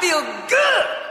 feel good.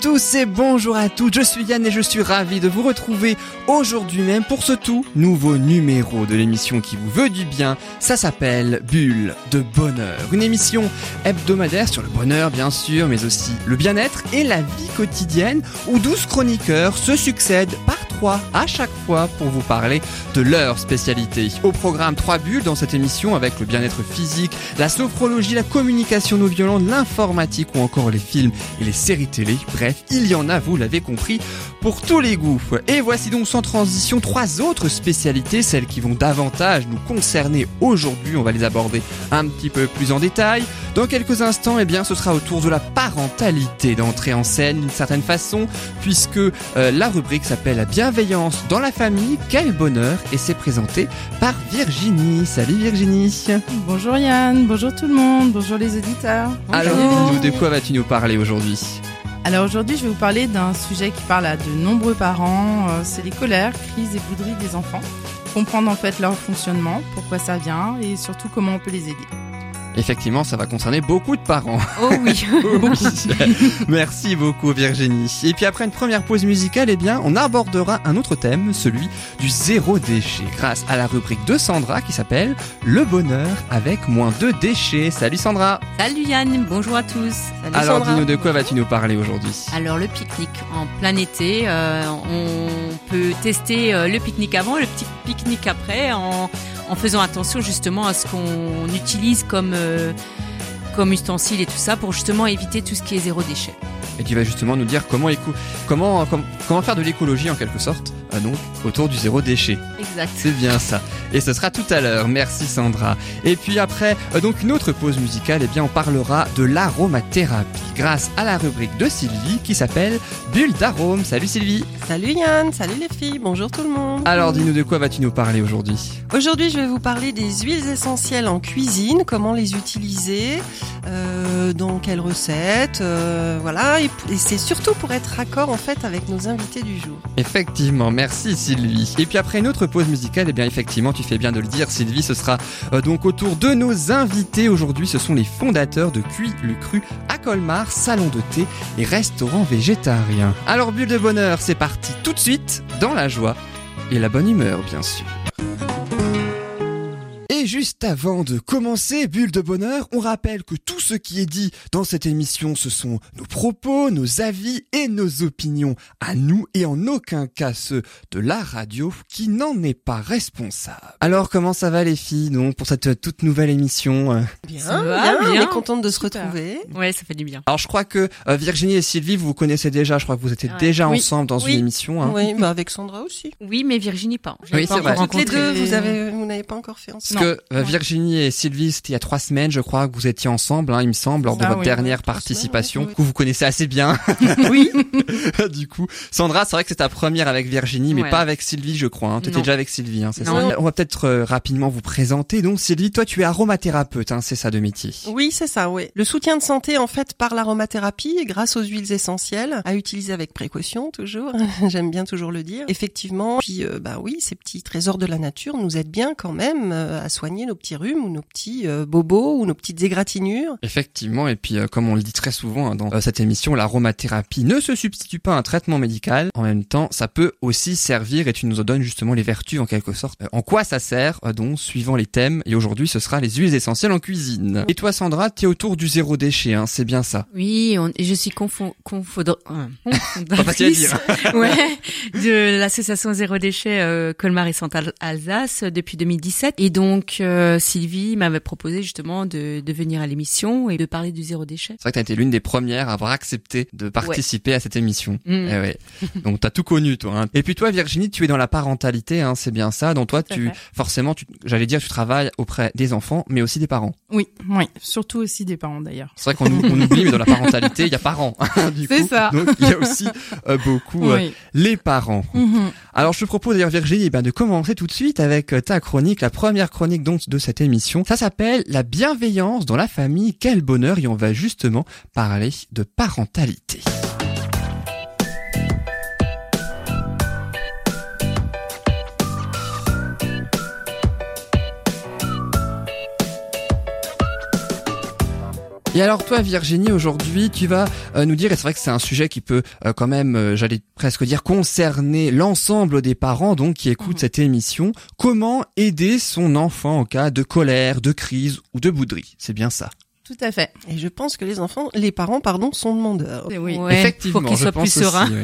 Tous et bonjour à toutes, je suis Yann et je suis ravi de vous retrouver aujourd'hui même pour ce tout nouveau numéro de l'émission qui vous veut du bien. Ça s'appelle Bulle de Bonheur, une émission hebdomadaire sur le bonheur bien sûr, mais aussi le bien-être et la vie quotidienne où 12 chroniqueurs se succèdent par à chaque fois pour vous parler de leur spécialité. Au programme 3 bulles dans cette émission avec le bien-être physique, la sophrologie, la communication non violente, l'informatique ou encore les films et les séries télé. Bref, il y en a, vous l'avez compris, pour tous les goûts. Et voici donc sans transition trois autres spécialités, celles qui vont davantage nous concerner aujourd'hui. On va les aborder un petit peu plus en détail. Dans quelques instants, eh bien, ce sera autour de la parentalité d'entrer en scène d'une certaine façon, puisque euh, la rubrique s'appelle la bienveillance dans la famille. Quel bonheur Et c'est présenté par Virginie. Salut Virginie. Bonjour Yann, bonjour tout le monde, bonjour les auditeurs. Alors, Bonjour. de quoi vas-tu nous parler aujourd'hui? Alors aujourd'hui, je vais vous parler d'un sujet qui parle à de nombreux parents, euh, c'est les colères, crises et bouderies des enfants. Comprendre en fait leur fonctionnement, pourquoi ça vient et surtout comment on peut les aider. Effectivement, ça va concerner beaucoup de parents. Oh oui, Merci beaucoup Virginie. Et puis après une première pause musicale, eh bien, on abordera un autre thème, celui du zéro déchet, grâce à la rubrique de Sandra qui s'appelle Le bonheur avec moins de déchets. Salut Sandra. Salut Yann, bonjour à tous. Salut Alors dis-nous de quoi vas-tu nous parler aujourd'hui? Alors le pique-nique en plein été, euh, on peut tester euh, le pique-nique avant, le petit pique-nique après, en, en faisant attention justement à ce qu'on utilise comme euh, comme ustensile et tout ça pour justement éviter tout ce qui est zéro déchet. Et tu vas justement nous dire comment comment faire de l'écologie en quelque sorte, donc autour du zéro déchet. Exact. C'est bien ça. Et ce sera tout à l'heure. Merci Sandra. Et puis après, euh, donc une autre pause musicale, eh bien on parlera de l'aromathérapie grâce à la rubrique de Sylvie qui s'appelle Bulle d'arôme. Salut Sylvie. Salut Yann, salut les filles, bonjour tout le monde. Alors dis-nous de quoi vas-tu nous parler aujourd'hui? Aujourd'hui, je vais vous parler des huiles essentielles en cuisine, comment les utiliser, euh, dans quelles recettes, euh, voilà. Et, et c'est surtout pour être raccord en fait avec nos invités du jour. Effectivement, merci Sylvie. Et puis après une autre pause musicale, eh bien effectivement, tu fais bien de le dire Sylvie, ce sera euh, donc autour de nos invités aujourd'hui. Ce sont les fondateurs de Cuit le Cru à Colmar, salon de thé et restaurant végétarien. Alors bulle de bonheur, c'est parti tout de suite dans la joie et la bonne humeur bien sûr. Juste avant de commencer Bulle de Bonheur, on rappelle que tout ce qui est dit dans cette émission, ce sont nos propos, nos avis et nos opinions à nous et en aucun cas ceux de la radio qui n'en est pas responsable. Alors comment ça va les filles donc pour cette toute nouvelle émission euh? Bien, Ça va, on bien. est contente de se Super. retrouver. Ouais, ça fait du bien. Alors je crois que euh, Virginie et Sylvie vous vous connaissez déjà, je crois que vous étiez Ouais. déjà Oui. ensemble dans Oui. une émission. Hein. Oui, bah avec Sandra aussi. Oui, mais Virginie pas. Oui, c'est vrai. Toutes les deux, vous avez, vous n'avez pas encore fait ensemble. Parce que euh. Virginie et Sylvie, c'était il y a trois semaines, je crois, que vous étiez ensemble, hein, il me semble, lors de votre oui, dernière participation, semaines, que vous connaissez assez bien. Oui. du coup, Sandra, c'est vrai que c'est ta première avec Virginie, mais pas avec Sylvie, je crois. Hein. Tu étais déjà avec Sylvie, hein, c'est ça. On va peut-être euh, rapidement vous présenter. Donc, Sylvie, toi, tu es aromathérapeute, hein, c'est ça de métier. Oui, c'est ça, oui. Le soutien de santé, en fait, par l'aromathérapie, grâce aux huiles essentielles, à utiliser avec précaution, toujours. J'aime bien toujours le dire. Effectivement, puis, euh, bah oui, ces petits trésors de la nature nous aident bien quand même euh, à soigner nos petits rhumes ou nos petits euh, bobos ou nos petites égratignures. Effectivement, et puis euh, comme on le dit très souvent hein, dans euh, cette émission, l'aromathérapie ne se substitue pas à un traitement médical. En même temps, ça peut aussi servir et tu nous en donnes justement les vertus en quelque sorte. Euh, en quoi ça sert euh, donc suivant les thèmes et aujourd'hui ce sera les huiles essentielles en cuisine. Et toi Sandra, tu es autour du zéro déchet, hein, c'est bien ça. Oui, on- je suis confond, confondre, euh, Pas facile à dire. ouais, de l'association Zéro Déchet euh, Colmar et Centre Alsace depuis 2017. Et donc, donc euh, Sylvie m'avait proposé justement de, de venir à l'émission et de parler du zéro déchet. C'est vrai que t'as été l'une des premières à avoir accepté de participer à cette émission. Mm. Eh ouais. Donc t'as tout connu toi. Hein. Et puis toi Virginie, tu es dans la parentalité, hein, c'est bien ça. Donc toi, Tout tu forcément, tu, j'allais dire, tu travailles auprès des enfants, mais aussi des parents. Oui, oui, surtout aussi des parents d'ailleurs. C'est vrai qu'on ou- on oublie, mais dans la parentalité, il y a parents. hein, C'est ça. Donc il y a aussi euh, beaucoup euh, les parents. Mhm. Alors je te propose d'ailleurs Virginie eh ben, de commencer tout de suite avec ta chronique, la première chronique donc de cette émission. Ça s'appelle La bienveillance dans la famille, quel bonheur et on va justement parler de parentalité. Et alors toi Virginie, aujourd'hui tu vas euh, nous dire, et c'est vrai que c'est un sujet qui peut euh, quand même, euh, j'allais presque dire, concerner l'ensemble des parents donc qui écoutent Mhm. cette émission, comment aider son enfant en cas de colère, de crise ou de bouderie? C'est bien ça. Tout à fait. Et je pense que les enfants, les parents, pardon, sont demandeurs. Et oui, Ouais, Effectivement, faut qu'il je soit pense plus serein. aussi,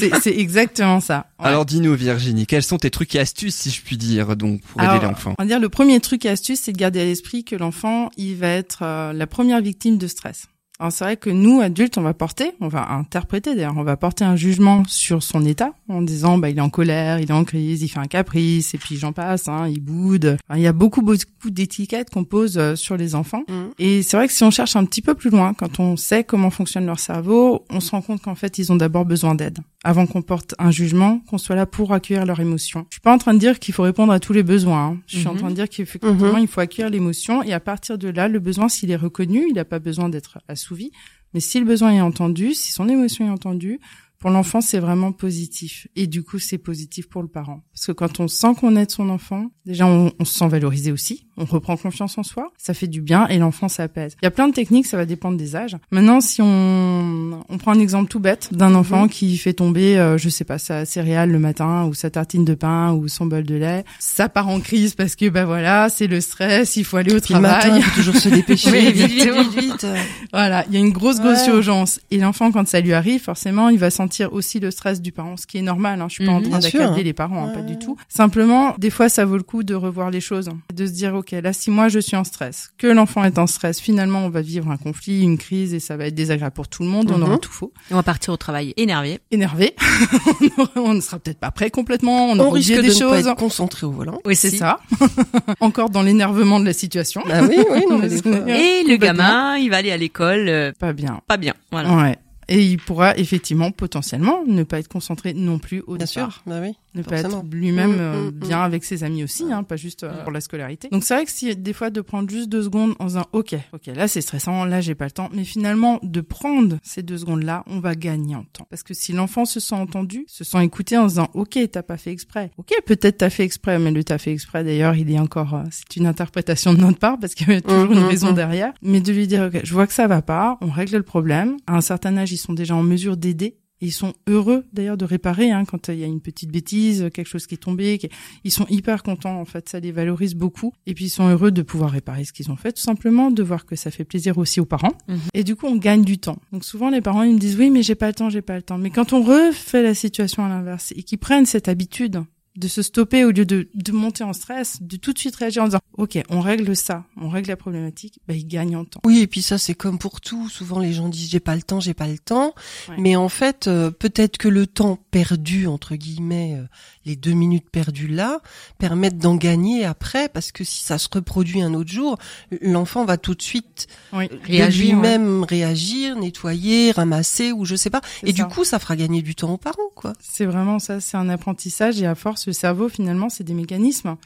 oui. c'est exactement ça. Ouais. Alors dis-nous Virginie, quels sont tes trucs et astuces si je puis dire donc pour aider l'enfant On va dire le premier truc et astuce, c'est de garder à l'esprit que l'enfant, il va être euh, la première victime de stress. Alors c'est vrai que nous adultes, on va porter, on va interpréter d'ailleurs, on va porter un jugement sur son état en disant bah il est en colère, il est en crise, il fait un caprice et puis j'en passe, hein, il boude. Enfin, il y a beaucoup beaucoup d'étiquettes qu'on pose euh, sur les enfants. Mhm. Et c'est vrai que si on cherche un petit peu plus loin, quand on sait comment fonctionne leur cerveau, on se rend compte qu'en fait, ils ont d'abord besoin d'aide. Avant qu'on porte un jugement, qu'on soit là pour accueillir leur émotion. Je suis pas en train de dire qu'il faut répondre à tous les besoins. hein. Je suis en Mhm. train de dire qu'effectivement, Mhm. il faut accueillir l'émotion et à partir de là, le besoin, s'il est reconnu, il n'a pas besoin d'être assouvi. Mais si le besoin est entendu, si son émotion est entendue, pour l'enfant, c'est vraiment positif. Et du coup, c'est positif pour le parent. Parce que quand on sent qu'on aide son enfant, déjà, on, on se sent valorisé aussi. On reprend confiance en soi. Ça fait du bien et l'enfant s'apaise. Il y a plein de techniques, ça va dépendre des âges. Maintenant, si on, on prend un exemple tout bête d'un enfant qui fait tomber, euh, je sais pas, sa céréale le matin ou sa tartine de pain ou son bol de lait, ça part en crise parce que, bah voilà, c'est le stress, il faut aller au matin, travail. il faut toujours se dépêcher. Oui, vite, vite, vite, vite. Voilà, il y a une grosse grosse Ouais. urgence. Et l'enfant, quand ça lui arrive, forcément, il va sentir aussi le stress du parent, ce qui est normal. Hein. Je suis pas en Mhm. train d'accabler les parents, hein, pas du tout. Simplement, des fois, ça vaut le coup de revoir les choses, de se dire, ok, là, si moi je suis en stress, que l'enfant est en stress, finalement, on va vivre un conflit, une crise, et ça va être désagréable pour tout le monde. On Mhm. aura tout faux, On va partir au travail énervé. énervé. on ne sera peut-être pas prêt complètement. On, On aura risque oublié de des ne pas choses. être concentré au volant. Oui, C'est ça. Encore dans l'énervement de la situation. Bah oui, oui, non, mais des Et le gamin, il va aller à l'école, euh, Pas bien. pas bien. Voilà. Ouais. Et il pourra effectivement potentiellement ne pas être concentré non plus au Bien départ. sûr, bah oui. Ne pas forcément. être lui-même Mm, euh, mm, mm. bien avec ses amis aussi, hein, pas juste euh, pour la scolarité. Donc c'est vrai que si des fois de prendre juste deux secondes en disant ok, ok, là c'est stressant, là j'ai pas le temps, mais finalement de prendre ces deux secondes là, on va gagner en temps. Parce que si l'enfant se sent entendu, se sent écouté en disant ok, t'as pas fait exprès, ok, peut-être t'as fait exprès, mais le t'as fait exprès d'ailleurs, il est encore, euh, c'est une interprétation de notre part parce qu'il y a toujours une raison derrière, mais de lui dire ok, je vois que ça va pas, on règle le problème. À un certain âge, ils sont déjà en mesure d'aider. Ils sont heureux d'ailleurs de réparer hein, quand il y a une petite bêtise, quelque chose qui est tombé. qui- Ils sont hyper contents en fait, ça les valorise beaucoup. Et puis ils sont heureux de pouvoir réparer ce qu'ils ont fait, tout simplement, de voir que ça fait plaisir aussi aux parents. Mhm. Et du coup, on gagne du temps. Donc souvent les parents ils me disent oui mais j'ai pas le temps, j'ai pas le temps. Mais quand on refait la situation à l'inverse et qu'ils prennent cette habitude de se stopper au lieu de, de monter en stress, de tout de suite réagir en disant ok on règle ça, on règle la problématique, bah ils gagnent en temps. Oui, et puis ça c'est comme pour tout. Souvent les gens disent j'ai pas le temps, j'ai pas le temps. Ouais. Mais en fait, euh, peut-être que le temps perdu entre guillemets, euh, les deux minutes perdues là, permettent d'en gagner après, parce que si ça se reproduit un autre jour, l'enfant va tout de suite Oui, de Réagir, lui-même réagir, nettoyer, ramasser ou je sais pas. Et ça. du coup, ça fera gagner du temps aux parents, quoi. C'est vraiment ça, c'est un apprentissage et à force, le cerveau finalement, c'est des mécanismes.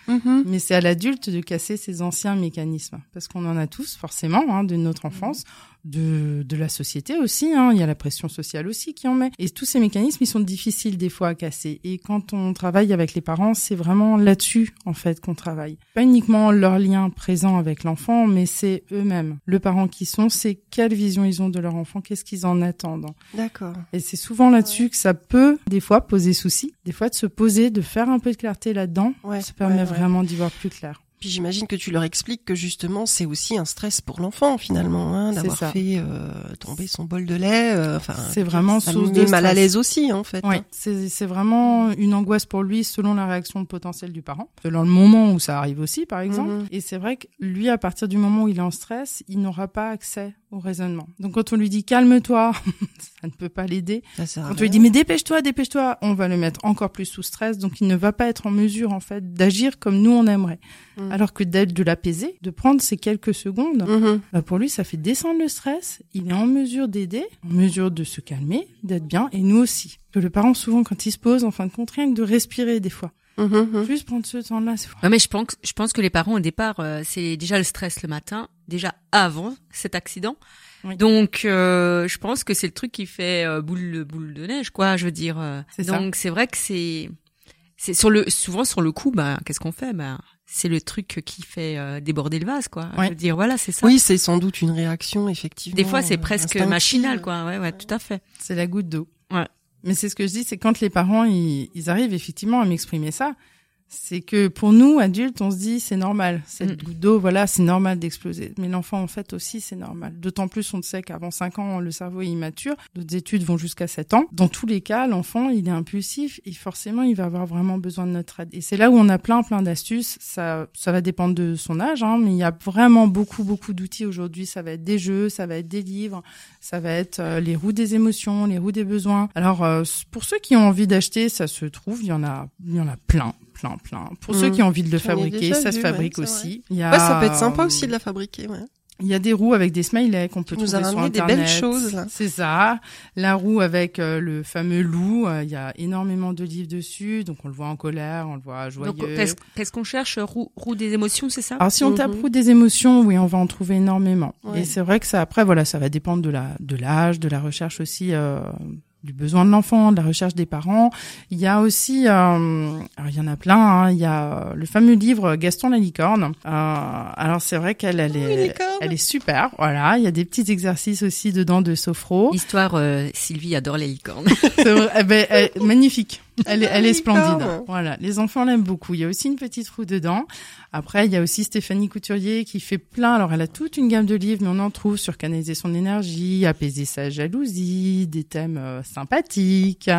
Mais c'est à l'adulte de casser ces anciens mécanismes, parce qu'on en a tous forcément hein, de notre enfance, de, de la société aussi. Hein, il y a la pression sociale aussi qui en met. Et tous ces mécanismes, ils sont difficiles des fois à casser. Et quand on travaille avec les parents, c'est vraiment là-dessus en fait qu'on travaille. Pas uniquement leur lien présent avec l'enfant, mais c'est eux-mêmes. Le parent qui sont, c'est quelle vision ils ont de leur enfant, qu'est-ce qu'ils en attendent. D'accord. Et c'est souvent là-dessus que ça peut, des fois, poser souci. Des fois, de se poser, de faire un peu de clarté là-dedans, Ouais. ça permet ouais. vraiment d'y voir plus clair. Puis j'imagine que tu leur expliques que justement c'est aussi un stress pour l'enfant finalement, hein, d'avoir fait euh, tomber son bol de lait. Euh, enfin, c'est vraiment ça source de mal à l'aise aussi en fait. Oui, hein. c'est c'est vraiment une angoisse pour lui selon la réaction potentielle du parent, selon le moment où ça arrive aussi, par exemple. Mhm. Et c'est vrai que lui, à partir du moment où il est en stress, il n'aura pas accès au raisonnement. Donc quand on lui dit calme-toi, ça ne peut pas l'aider. On lui dit mais dépêche-toi, dépêche-toi, on va le mettre encore plus sous stress, donc il ne va pas être en mesure en fait d'agir comme nous on aimerait. Mhm. Alors que d'être de l'apaiser, de prendre ces quelques secondes, Mhm. bah pour lui ça fait descendre le stress, il est en mesure d'aider, en mesure de se calmer, d'être bien, et nous aussi. Que le parent souvent quand il se pose, en fin de compte, rien que de respirer des fois, mhm. juste prendre ce temps-là, c'est Ouais, mais je pense, je pense que les parents au départ, euh, c'est déjà le stress le matin, déjà avant cet accident. Oui. Donc, euh, je pense que c'est le truc qui fait euh, boule boule de neige, quoi. Je veux dire. euh. Donc c'est vrai que c'est, c'est sur le souvent sur le coup, bah qu'est-ce qu'on fait Bah c'est le truc qui fait euh, déborder le vase, quoi. Ouais. Je veux dire, voilà, c'est ça. Oui, c'est sans doute une réaction effectivement. Des fois, c'est presque machinal, quoi. Ouais, ouais, tout à fait. c'est la goutte d'eau. Ouais. Mais c'est ce que je dis, c'est quand les parents ils, ils arrivent effectivement à m'exprimer ça, c'est que pour nous adultes, on se dit c'est normal, cette Mm. goutte d'eau, voilà, c'est normal d'exploser. Mais l'enfant en fait aussi c'est normal. D'autant plus on sait qu'avant 5 ans le cerveau est immature. D'autres études vont jusqu'à 7 ans. Dans tous les cas, l'enfant il est impulsif et forcément il va avoir vraiment besoin de notre aide. Et c'est là où on a plein plein d'astuces. Ça ça va dépendre de son âge, hein, mais il y a vraiment beaucoup beaucoup d'outils aujourd'hui. Ça va être des jeux, ça va être des livres, ça va être euh, les roues des émotions, les roues des besoins. Alors euh, pour ceux qui ont envie d'acheter, ça se trouve, il y en a, il y en a plein, plein, plein. Pour ceux qui ont envie de le J'en fabriquer, ça vu, se fabrique aussi. Il y a, Ouais, ça peut être sympa aussi de la fabriquer. Ouais. Il y a des roues avec des smileys qu'on peut Tu nous trouver as sur ramené des internet. belles choses, là. C'est ça. La roue avec euh, le fameux loup. euh, Il y a énormément de livres dessus, donc on le voit en colère, on le voit joyeux. Donc, est-ce est-ce qu'on cherche roue, roue des émotions, c'est ça? Alors si on Mhm. tape roue des émotions, oui, on va en trouver énormément. Ouais. Et c'est vrai que ça, après, voilà, ça va dépendre de la de l'âge, de la recherche aussi. Euh, du besoin de l'enfant, de la recherche des parents. Il y a aussi, euh, alors il y en a plein. hein, il y a euh, le fameux livre Gaston la licorne. Euh, alors c'est vrai qu'elle, elle Oh, est, elle est super. Voilà, il y a des petits exercices aussi dedans de sophro. L'histoire, euh, Sylvie adore les licornes. C'est vrai, eh ben, elle- magnifique. Elle est, elle est splendide. Voilà, les enfants l'aiment beaucoup. Il y a aussi une petite roue dedans. Après, il y a aussi Stéphanie Couturier qui fait plein. Alors, elle a toute une gamme de livres, mais on en trouve sur canaliser son énergie, apaiser sa jalousie, des thèmes euh, sympathiques.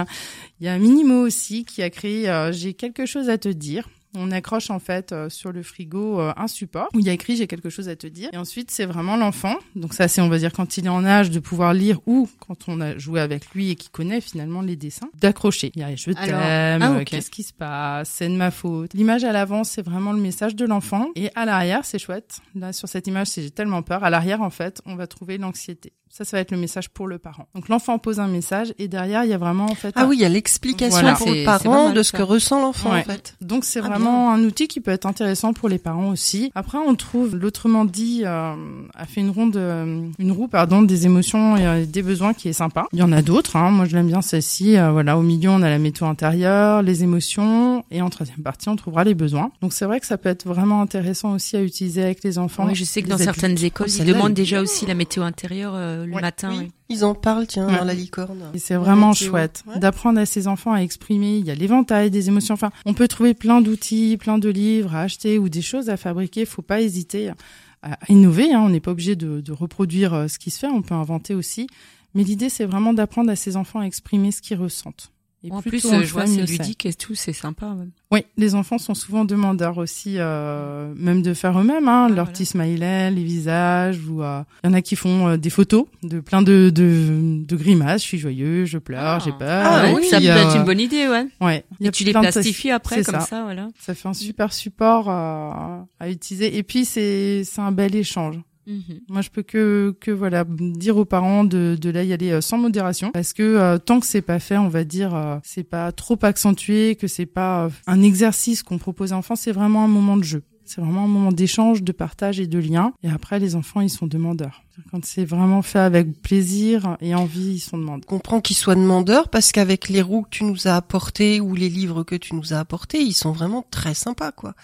Il y a Minimo aussi qui a créé euh, J'ai quelque chose à te dire. On accroche en fait euh, sur le frigo euh, un support où il y a écrit j'ai quelque chose à te dire. Et ensuite c'est vraiment l'enfant. Donc ça c'est on va dire quand il est en âge de pouvoir lire ou quand on a joué avec lui et qui connaît finalement les dessins, d'accrocher. Il y a je t'aime, ah, euh, qu'est-ce qui se passe, c'est de ma faute. L'image à l'avant c'est vraiment le message de l'enfant et à l'arrière c'est chouette. Là sur cette image c'est j'ai tellement peur. À l'arrière en fait on va trouver l'anxiété. Ça ça va être le message pour le parent. Donc l'enfant pose un message et derrière il y a vraiment en fait Ah un- oui, il y a l'explication Voilà. pour le parent de ce ça. que ressent l'enfant Ouais. en fait. Donc c'est Ah, vraiment un outil qui peut être intéressant pour les parents aussi. Après on trouve l'autrement dit euh, a fait une ronde euh, une roue pardon des émotions et euh, des besoins qui est sympa. Il y en a d'autres hein. moi je l'aime bien celle-ci Euh, voilà au milieu on a la météo intérieure, les émotions et en troisième partie on trouvera les besoins. Donc c'est vrai que ça peut être vraiment intéressant aussi à utiliser avec les enfants. Oui, je sais que dans adultes. certaines écoles, Oh, ils demandent déjà aussi la météo intérieure euh, le Ouais. matin. Oui, oui. ils en parlent, tiens, Ouais. dans la licorne. Et c'est vraiment chouette Ouais. d'apprendre à ses enfants à exprimer. Il y a l'éventail des émotions. Enfin, on peut trouver plein d'outils, plein de livres à acheter ou des choses à fabriquer. Faut pas hésiter à, à innover. Hein. On n'est pas obligé de, de reproduire euh, ce qui se fait. On peut inventer aussi. Mais l'idée, c'est vraiment d'apprendre à ses enfants à exprimer ce qu'ils ressentent. Et En plus euh, le je vois, c'est ludique et tout, c'est sympa. ouais. Oui, les enfants sont souvent demandeurs aussi, euh, même de faire eux-mêmes, hein, Ah, leurs voilà. petits smileys, les visages. Ou euh, il y en a qui font euh, des photos de plein de, de, de grimaces. Je suis joyeux, je pleure, Ah. j'ai peur. Ah, Et oui, ça peut euh, être une bonne idée, ouais. Ouais. Et tu les de- plastifies après, c'est comme ça. ça, voilà. Ça fait un super support euh, à utiliser. Et puis c'est c'est un bel échange. Mhm. Moi, je peux que que voilà dire aux parents de de là y aller euh, sans modération, parce que euh, tant que c'est pas fait, on va dire euh, c'est pas trop accentué, que c'est pas un exercice qu'on propose aux enfants, c'est vraiment un moment de jeu. C'est vraiment un moment d'échange, de partage et de lien. Et après, les enfants, ils sont demandeurs. Quand c'est vraiment fait avec plaisir et envie, ils sont demandeurs. Comprends qu'ils soient demandeurs parce qu'avec les roues que tu nous as apportées ou les livres que tu nous as apportés, ils sont vraiment très sympas, quoi.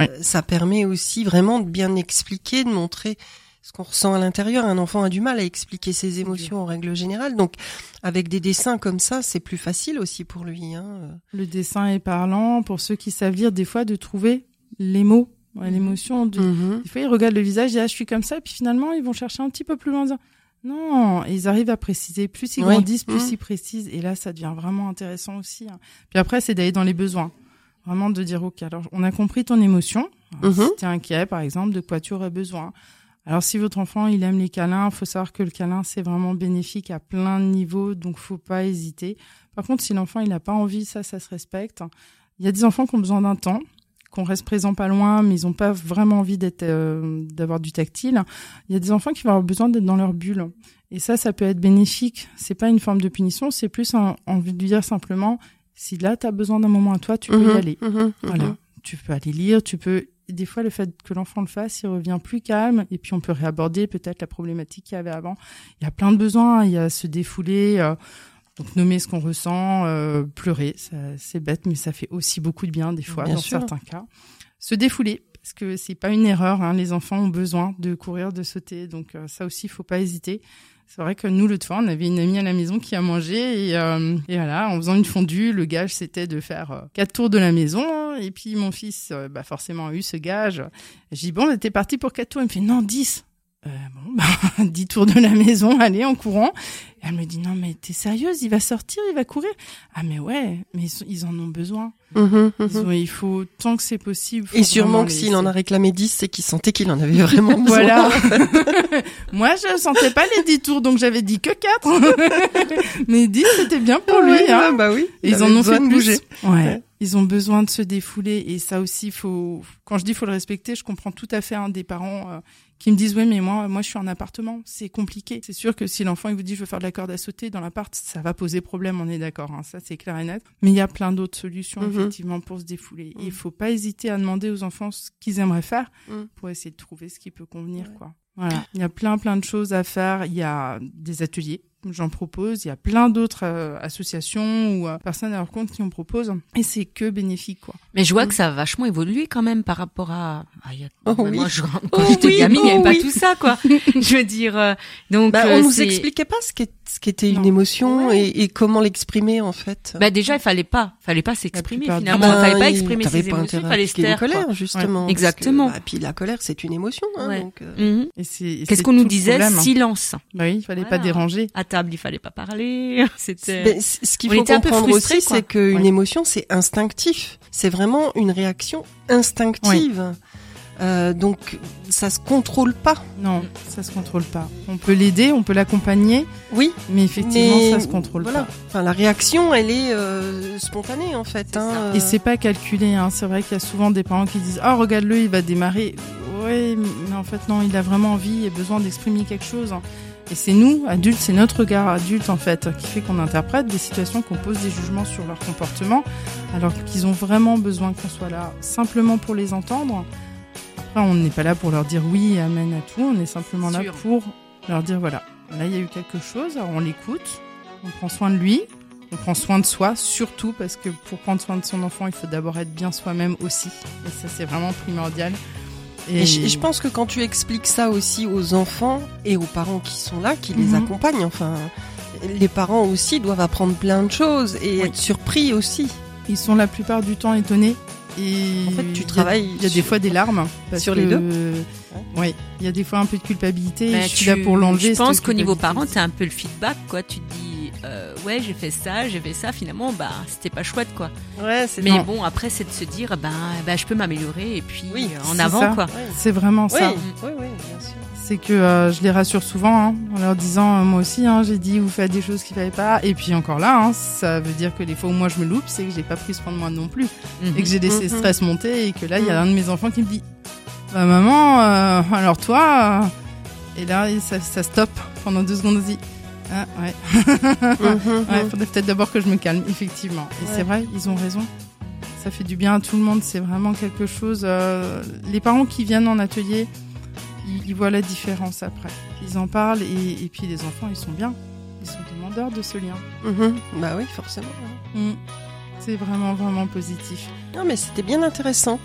Euh, ça permet aussi vraiment de bien expliquer, de montrer ce qu'on ressent à l'intérieur. Un enfant a du mal à expliquer ses émotions en règle générale. Donc, avec des dessins comme ça, c'est plus facile aussi pour lui, hein. Le dessin est parlant. Pour ceux qui savent lire, des fois, de trouver les mots Ouais, l'émotion, de... Mhm. des fois ils regardent le visage, ils disent ah, je suis comme ça, et puis finalement ils vont chercher un petit peu plus loin. en disant, Non, ils arrivent à préciser. Plus ils grandissent, plus Mhm. ils précisent, et là ça devient vraiment intéressant aussi. hein. Puis après c'est d'aller dans les besoins, vraiment de dire ok, alors on a compris ton émotion. Alors, Mhm. Si t'es inquiet par exemple, de quoi tu aurais besoin. Alors si votre enfant il aime les câlins, faut savoir que le câlin c'est vraiment bénéfique à plein de niveaux, donc faut pas hésiter. Par contre si l'enfant il n'a pas envie, ça ça se respecte. Il y a des enfants qui ont besoin d'un temps, qu'on reste présent pas loin, mais ils ont pas vraiment envie d'être euh, d'avoir du tactile. Il y a des enfants qui vont avoir besoin d'être dans leur bulle. Et ça, ça peut être bénéfique. C'est pas une forme de punition, c'est plus un, envie de dire simplement, si là tu as besoin d'un moment à toi, tu peux Mhm. y aller. Mhm. Voilà. Tu peux aller lire, tu peux. Des fois, le fait que l'enfant le fasse, il revient plus calme, et puis on peut réaborder peut-être la problématique qu'il y avait avant. Il y a plein de besoins. Il y a se défouler, euh, donc nommer ce qu'on ressent, euh, pleurer. C'est bête, mais ça fait aussi beaucoup de bien des fois Bien dans sûr. certains cas. Se défouler, parce que c'est pas une erreur. Hein, les enfants ont besoin de courir, de sauter, donc euh, ça aussi, il faut pas hésiter. C'est vrai que nous, l'autre fois, on avait une amie à la maison qui a mangé et, euh, et voilà, en faisant une fondue, le gage c'était de faire euh, quatre tours de la maison. Et puis mon fils, bah forcément, a eu ce gage. J'ai dit bon, t'es parti pour quatre tours. Il me fait non, dix. Euh, bon, bah, dix tours de la maison, allez, en courant. Et elle me dit non, mais t'es sérieuse, il va sortir, il va courir. Ah mais ouais, mais ils, en ont besoin. Mhm. Ils Mhm. ont- il faut tant que c'est possible. Et sûrement que s'il en a réclamé 10, c'est qu'il sentait qu'il en avait vraiment besoin. Voilà. Moi, je sentais pas les 10 tours, donc j'avais dit que 4. Mais 10, c'était bien pour lui. Oui, hein. bah oui. Il ils en ont besoin fait de plus. bouger. Ouais. Ouais. Ils ont besoin de se défouler et ça aussi faut quand je dis faut le respecter, je comprends tout à fait un des parents euh, qui me disent ouais mais moi moi je suis en appartement, c'est compliqué. C'est sûr que si l'enfant il vous dit je veux faire de la corde à sauter dans l'appart, ça va poser problème, on est d'accord hein, ça c'est clair et net. Mais il y a plein d'autres solutions Mhm. effectivement pour se défouler. Et Mhm. il faut pas hésiter à demander aux enfants ce qu'ils aimeraient faire Mhm. pour essayer de trouver ce qui peut convenir quoi. Voilà, il y a plein plein de choses à faire, il y a des ateliers J'en propose. Il y a plein d'autres euh, associations ou euh, personnes à leur compte qui en proposent. Et c'est que bénéfique, quoi. Mais je vois que ça a vachement évolué quand même par rapport à. Ah, il y a... Oh oui. Moi, je... quand Oh j'étais oui, gamine, il n'y oh avait oui. pas tout ça, quoi. je veux dire. euh, Donc, Bah, euh, on nous expliquait pas ce qu'est- ce qu'était une émotion Ouais. et, et comment l'exprimer en fait. Bah déjà, il fallait pas, fallait pas s'exprimer finalement. Ah il fallait pas il- exprimer ses pas émotions, il fallait se taire. quoi. colère justement. parce que, Exactement. bah, puis la colère c'est une émotion. Hein, Ouais. donc, euh, Mhm. Et c'est, et Qu'est-ce c'est qu'on nous disait hein. Silence. Bah oui, il fallait pas déranger. Table, il fallait pas parler. C'était. C- ce qu'il faut était un peu comprendre frustrés, aussi, c'est qu'une Ouais. émotion, c'est instinctif. C'est vraiment une réaction instinctive. Euh, donc, ça se contrôle pas. Non, ça se contrôle pas. On peut l'aider, on peut l'accompagner, Oui, mais effectivement, mais ça se contrôle voilà. pas. Enfin, la réaction, elle est euh, spontanée en fait. Hein, euh. Et c'est pas calculé. Hein. C'est vrai qu'il y a souvent des parents qui disent "Ah, regarde-le, il va démarrer." Ouais, mais en fait non, il a vraiment envie et besoin d'exprimer quelque chose. Et c'est nous, adultes, c'est notre regard adulte en fait qui fait qu'on interprète des situations, qu'on pose des jugements sur leur comportement, alors qu'ils ont vraiment besoin qu'on soit là simplement pour les entendre. Après, on n'est pas là pour leur dire oui, amen à tout. On est simplement là Sûr. pour leur dire voilà, là il y a eu quelque chose, alors on l'écoute, on prend soin de lui, on prend soin de soi, surtout parce que pour prendre soin de son enfant, il faut d'abord être bien soi-même aussi. Et ça, c'est vraiment primordial. Et je, et je pense que quand tu expliques ça aussi aux enfants et aux parents qui sont là, qui les Mhm. accompagnent, enfin, les parents aussi doivent apprendre plein de choses et Oui. être surpris aussi. ils sont la plupart du temps étonnés. Et En fait, il y tu a- travailles Il y a des sur- fois des larmes. Parce sur que, les deux. Oui, il y a des fois un peu de culpabilité. Bah, je suis tu- là pour l'enlever. Je pense qu'au niveau parent, t'as un peu le feedback, quoi. Tu te dis, euh, ouais, j'ai fait ça, j'ai fait ça. Finalement, bah, c'était pas chouette, quoi. Ouais, c'est Mais Non. bon, après, c'est de se dire, ben, ben, je peux m'améliorer et puis Oui, euh, en avant, ça. quoi. C'est vraiment Oui, ça. oui, oui, bien sûr. c'est que euh, je les rassure souvent hein, en leur disant euh, moi aussi hein, j'ai dit vous faites des choses qu'il fallait pas et puis encore là hein, ça veut dire que les fois où moi je me loupe c'est que j'ai pas pris soin de moi non plus Mhm. et que j'ai laissé Mhm. le stress monter et que là il y a Mhm. un de mes enfants qui me dit bah maman euh, alors toi euh, et là ça, ça stoppe pendant deux secondes on se dit ah ouais Mhm, ouais mhm. faudrait peut-être d'abord que je me calme effectivement et Ouais. c'est vrai ils ont raison ça fait du bien à tout le monde c'est vraiment quelque chose euh, les parents qui viennent en atelier ils, ils voient la différence après ils en parlent et, et puis les enfants ils sont bien ils sont demandeurs de ce lien Mhm. Bah oui, forcément. ouais. Mm. c'est vraiment vraiment positif Non, mais c'était bien intéressant.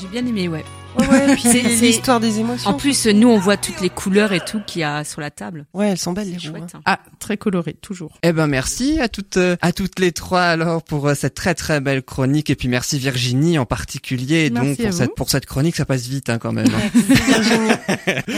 J'ai bien aimé, ouais. Ouais, C'est- l'histoire des émotions. En plus, nous, on voit toutes les couleurs et tout qu'il y a sur la table. Ouais, elles sont belles les roues. Chouette. hein. hein. Ah, très coloré, toujours. Eh ben merci à toutes euh, à toutes les trois alors pour euh, cette très très belle chronique et puis merci Virginie en particulier Merci donc à pour vous. cette pour cette chronique ça passe vite hein, quand même. hein. Virginie.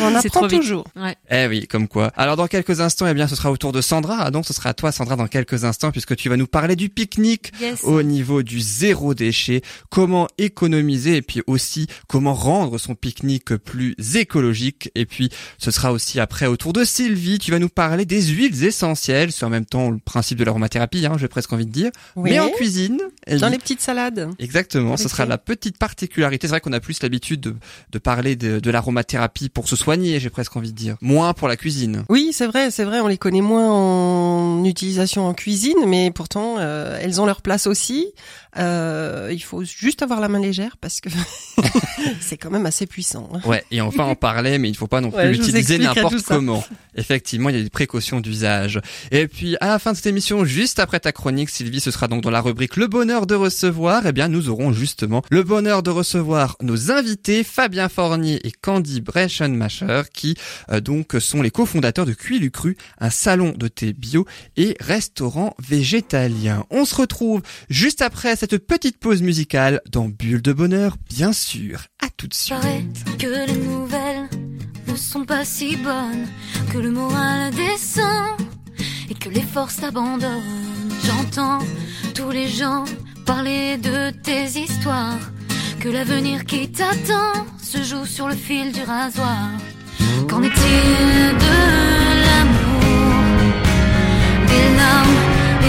On apprend toujours. Ouais. Eh oui, comme quoi. Alors dans quelques instants, eh bien ce sera au tour de Sandra. Ah, donc ce sera à toi Sandra dans quelques instants puisque tu vas nous parler du pique-nique Yes. au niveau du zéro déchet, comment économiser et puis aussi comment rendre son pique-nique plus écologique. Et puis ce sera aussi après au tour de Sylvie, tu vas nous parler des huiles essentielles, c'est en même temps le principe de l'aromathérapie, hein, j'ai presque envie de dire, Oui. mais en cuisine. Dans les petites salades. Exactement, ce sera la petite particularité. C'est vrai qu'on a plus l'habitude de, de parler de, de l'aromathérapie pour se soigner, j'ai presque envie de dire. Moins pour la cuisine. Oui, c'est vrai, c'est vrai. On les connaît moins en utilisation en cuisine, mais pourtant euh, elles ont leur place aussi. Euh, il faut juste avoir la main légère parce que c'est quand même assez puissant. hein. Ouais, et enfin en parler, mais il faut pas non plus Ouais, l'utiliser n'importe comment. Effectivement, il y a des précautions d'usage. Et puis, à la fin de cette émission, juste après ta chronique, Sylvie, ce sera donc dans la rubrique Le bonheur de recevoir. Eh bien, nous aurons justement le bonheur de recevoir nos invités, Fabien Fornier et Candy Breschenmacher, qui euh, donc sont les cofondateurs de Cuilu Cru, un salon de thé bio et restaurant végétalien. On se retrouve juste après cette petite pause musicale dans Bulle de bonheur, bien sûr. À tout que les nouvelles ne sont pas si bonnes, que le moral descend et que les forces abandonnent. J'entends tous les gens parler de tes histoires, que l'avenir qui t'attend se joue sur le fil du rasoir. Qu'en est-il de l'amour, des larmes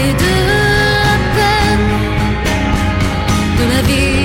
et de la peine, de la vie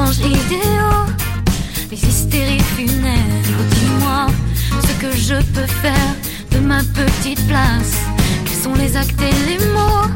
Idéaux Les hystéries funèbres. Dis-moi ce que je peux faire De ma petite place. Quels sont les actes et les mots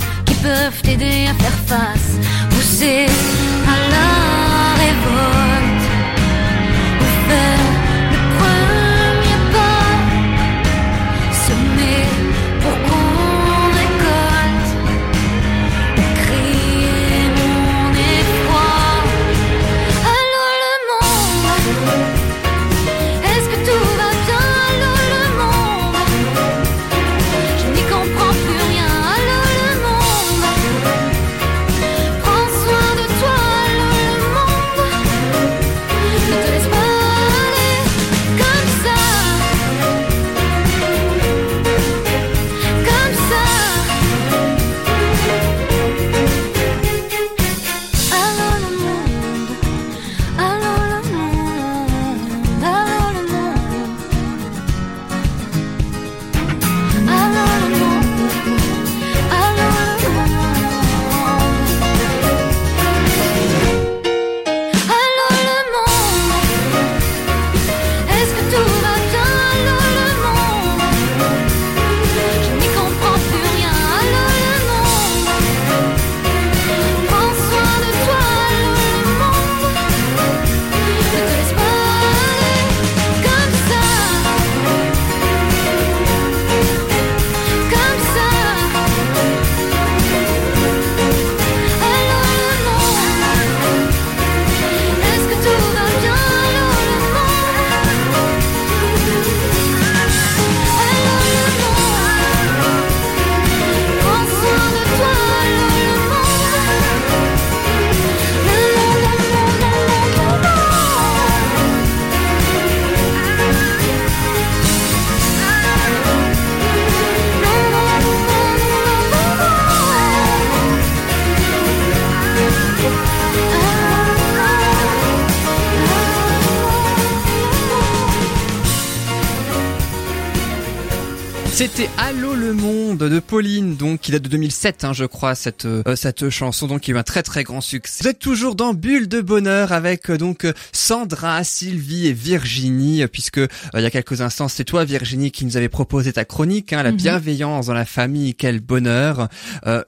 qui date de 2007, hein, je crois, cette euh, cette chanson, donc qui a eu un très très grand succès. Vous êtes toujours dans Bulle de bonheur avec euh, donc euh, Sandra, Sylvie et Virginie, puisque il y a quelques instants, c'est toi Virginie qui nous avait proposé ta chronique, hein, la Mhm. bienveillance dans la famille, quel bonheur.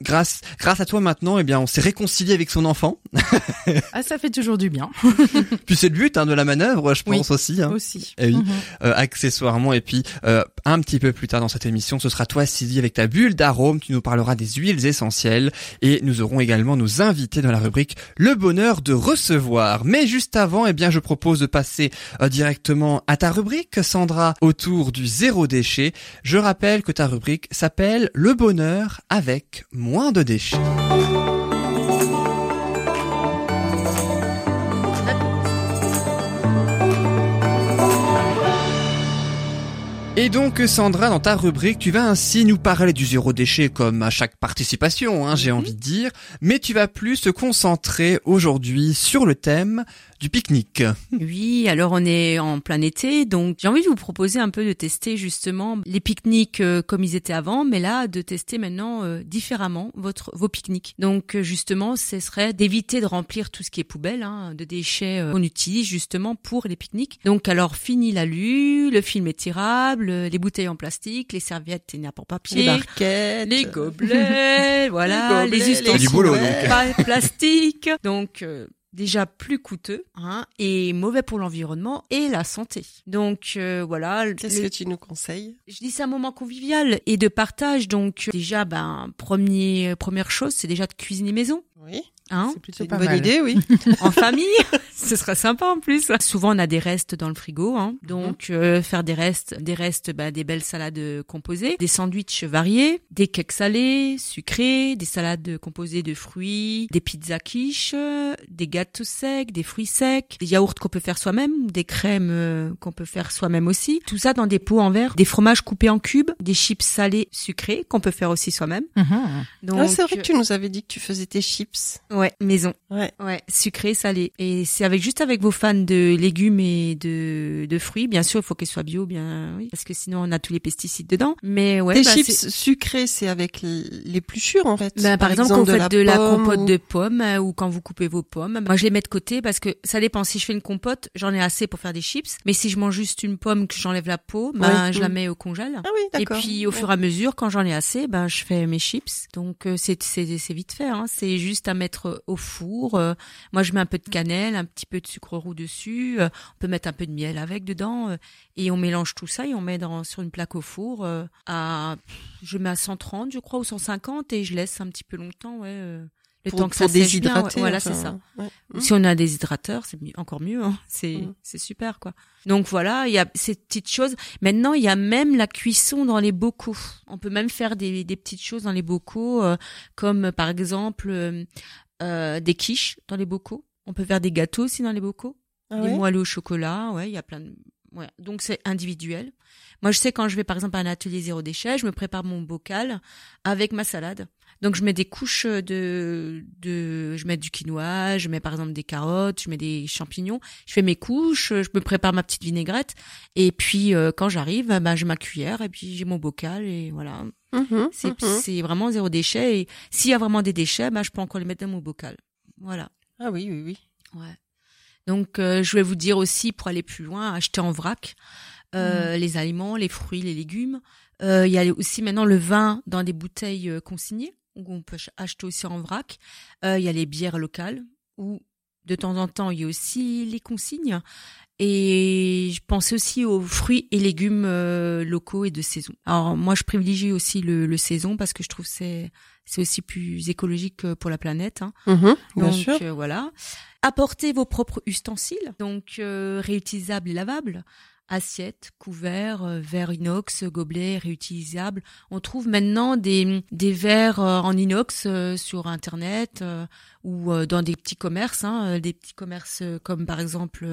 grâce grâce à toi maintenant, eh bien, on s'est réconcilié avec son enfant. Ah, ça fait toujours du bien. Puis c'est le but hein, de la manœuvre, je Oui. pense aussi. Hein. Aussi. Eh oui. Mhm. euh, accessoirement. Et puis, euh, un petit peu plus tard dans cette émission, ce sera toi, Sylvie, avec ta bulle d'arôme. Tu nous parleras des huiles essentielles. Et nous aurons également nos invités dans la rubrique Le bonheur de recevoir. Mais juste avant, eh bien, je propose de passer euh, directement à ta rubrique, Sandra, autour du zéro déchet. Je rappelle que ta rubrique s'appelle Le bonheur avec moins de déchets. Et donc Sandra, dans ta rubrique, tu vas ainsi nous parler du zéro déchet comme à chaque participation, hein, j'ai envie de dire, mais tu vas plus te concentrer aujourd'hui sur le thème du pique-nique. Oui, alors on est en plein été, donc j'ai envie de vous proposer un peu de tester justement les pique-niques euh, comme ils étaient avant, mais là de tester maintenant euh, différemment votre vos pique-niques. Donc euh, justement, ce serait d'éviter de remplir tout ce qui est poubelle, hein, de déchets euh, qu'on utilise justement pour les pique-niques. Donc alors fini l'alu, le film étirable, euh, les bouteilles en plastique, les serviettes et n'importe papier. Les barquettes. Les gobelets, voilà, Les les, gobelets, les ustensiles du boulot, pas plastique. Donc euh, déjà plus coûteux hein, et mauvais pour l'environnement et la santé. Donc euh, voilà, Qu'est-ce le- que tu nous conseilles? Je dis c'est un moment convivial et de partage. Donc déjà ben premier première chose, c'est déjà de cuisiner maison. Oui, Hein, C'est c'est plutôt une pas bonne mal. idée, oui. en famille, ce serait sympa en plus. Souvent on a des restes dans le frigo, hein. donc euh, faire des restes, des restes, bah, des belles salades euh, composées, des sandwichs variés, des cakes salés, sucrés, des salades composées de fruits, des pizzas quiches, euh, des gâteaux secs, des fruits secs, des yaourts qu'on peut faire soi-même, des crèmes euh, qu'on peut faire soi-même aussi. Tout ça dans des pots en verre, des fromages coupés en cubes, des chips salés sucrés qu'on peut faire aussi soi-même. Mhm. Donc Ah, c'est vrai que tu nous avais dit que tu faisais tes chips. Ouais, maison. Ouais. Ouais, sucré, salé. Et c'est avec juste avec vos fans de légumes et de, de fruits. Bien sûr, il faut qu'ils soient bio, bien oui, parce que sinon on a tous les pesticides dedans. Mais ouais, Tes bah, chips sucrés, c'est avec l- l'épluchure en fait. bah, par, exemple, quand vous faites de la, compote ou- de pommes euh, ou quand vous coupez vos pommes, moi je les mets de côté parce que ça dépend. Si je fais une compote, j'en ai assez pour faire des chips. Mais si je mange juste une pomme que j'enlève la peau, ben je la Mm. mets au congèle. Ah oui, Et puis au Ouais. fur et à mesure, quand j'en ai assez, ben je fais mes chips. Donc euh, c'est c'est c'est vite fait. Hein. C'est juste à mettre au four. Euh, moi je mets un peu de cannelle, un petit peu de sucre roux dessus. Euh, on peut mettre un peu de miel avec dedans euh, et on mélange tout ça et on met dans sur une plaque au four euh, à je mets à 130 je crois ou 150 et je laisse un petit peu longtemps ouais. euh, le pour, temps que pour ça sèche bien, déshydrater. ouais. voilà enfin, c'est ça. ouais. Ou Si on a des hydrateurs, c'est encore mieux. Hein. C'est Mm. c'est super quoi. Donc voilà, il y a ces petites choses. Maintenant, il y a même la cuisson dans les bocaux. On peut même faire des, des petites choses dans les bocaux, euh, comme euh, par exemple euh, euh, des quiches dans les bocaux. On peut faire des gâteaux aussi dans les bocaux, Ah des ouais moelleux au chocolat. Ouais, il y a plein de. Ouais. Donc c'est individuel. Moi, je sais quand je vais par exemple à un atelier zéro déchet, je me prépare mon bocal avec ma salade. Donc je mets des couches de de je mets du quinoa, je mets par exemple des carottes, je mets des champignons, je fais mes couches, je me prépare ma petite vinaigrette et puis euh, quand j'arrive, ben j'ai ma cuillère et puis j'ai mon bocal et voilà. Mhm, C'est mhm. c'est vraiment zéro déchet et s'il y a vraiment des déchets, ben je peux encore les mettre dans mon bocal. Voilà. Ah oui, oui, oui. Ouais. Donc euh, je vais vous dire aussi pour aller plus loin, acheter en vrac euh, les aliments, les fruits, les légumes. Euh, Il y a aussi maintenant le vin dans des bouteilles euh, consignées on peut ach- acheter aussi en vrac. Euh, Il y a les bières locales où de temps en temps il y a aussi les consignes. Et je pensais aussi aux fruits et légumes euh, locaux et de saison. Alors moi je privilégie aussi le, le saison parce que je trouve c'est c'est aussi plus écologique pour la planète. Hein. Mhm, bien Donc sûr. euh, voilà. Apportez vos propres ustensiles, donc euh, réutilisables et lavables. Assiettes, couverts, euh, verres inox, gobelets réutilisables. On trouve maintenant des, des verres euh, en inox euh, sur Internet ou dans des petits commerces, hein, des petits commerces comme par exemple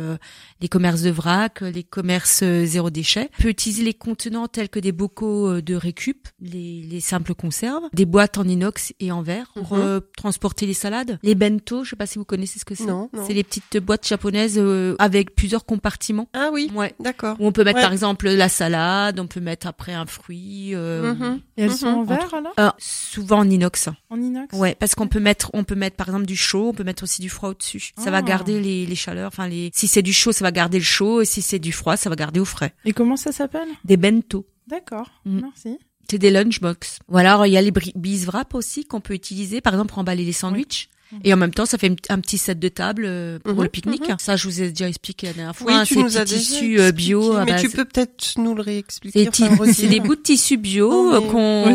les commerces de vrac, les commerces zéro déchet. On peut utiliser les contenants tels que des bocaux de récup, les, les simples conserves, des boîtes en inox et en verre pour Mhm. euh, transporter les salades. Les bento, je sais pas si vous connaissez ce que c'est. Non, non. C'est les petites boîtes japonaises euh, avec plusieurs compartiments. Ah oui, Ouais. d'accord. D'accord. Où on peut mettre Ouais. par exemple la salade, on peut mettre après un fruit. euh, Mhm. Et elles sont Mhm. en verre alors euh, souvent en inox. En inox Ouais, parce qu'on peut mettre, on peut mettre par exemple du chaud, on peut mettre aussi du froid au-dessus. Ça Ah. va garder les, les chaleurs. Enfin, les, si c'est du chaud, ça va garder le chaud, et si c'est du froid, ça va garder au frais. Et comment ça s'appelle? Des bento. D'accord, Mm. merci. C'est des lunchbox. Ou alors il y a les bri- bis wrap aussi qu'on peut utiliser, par exemple pour emballer les sandwichs. Mhm. Et en même temps, ça fait un petit set de table euh, pour Mhm, le pique-nique. mhm. Ça, je vous ai déjà expliqué la dernière fois. Oui, hein, tu ces nous as petits déjà tissus euh, bio. mais tu peux peut-être nous le réexpliquer. enfin, c'est des bouts de tissu bio mais- qu'on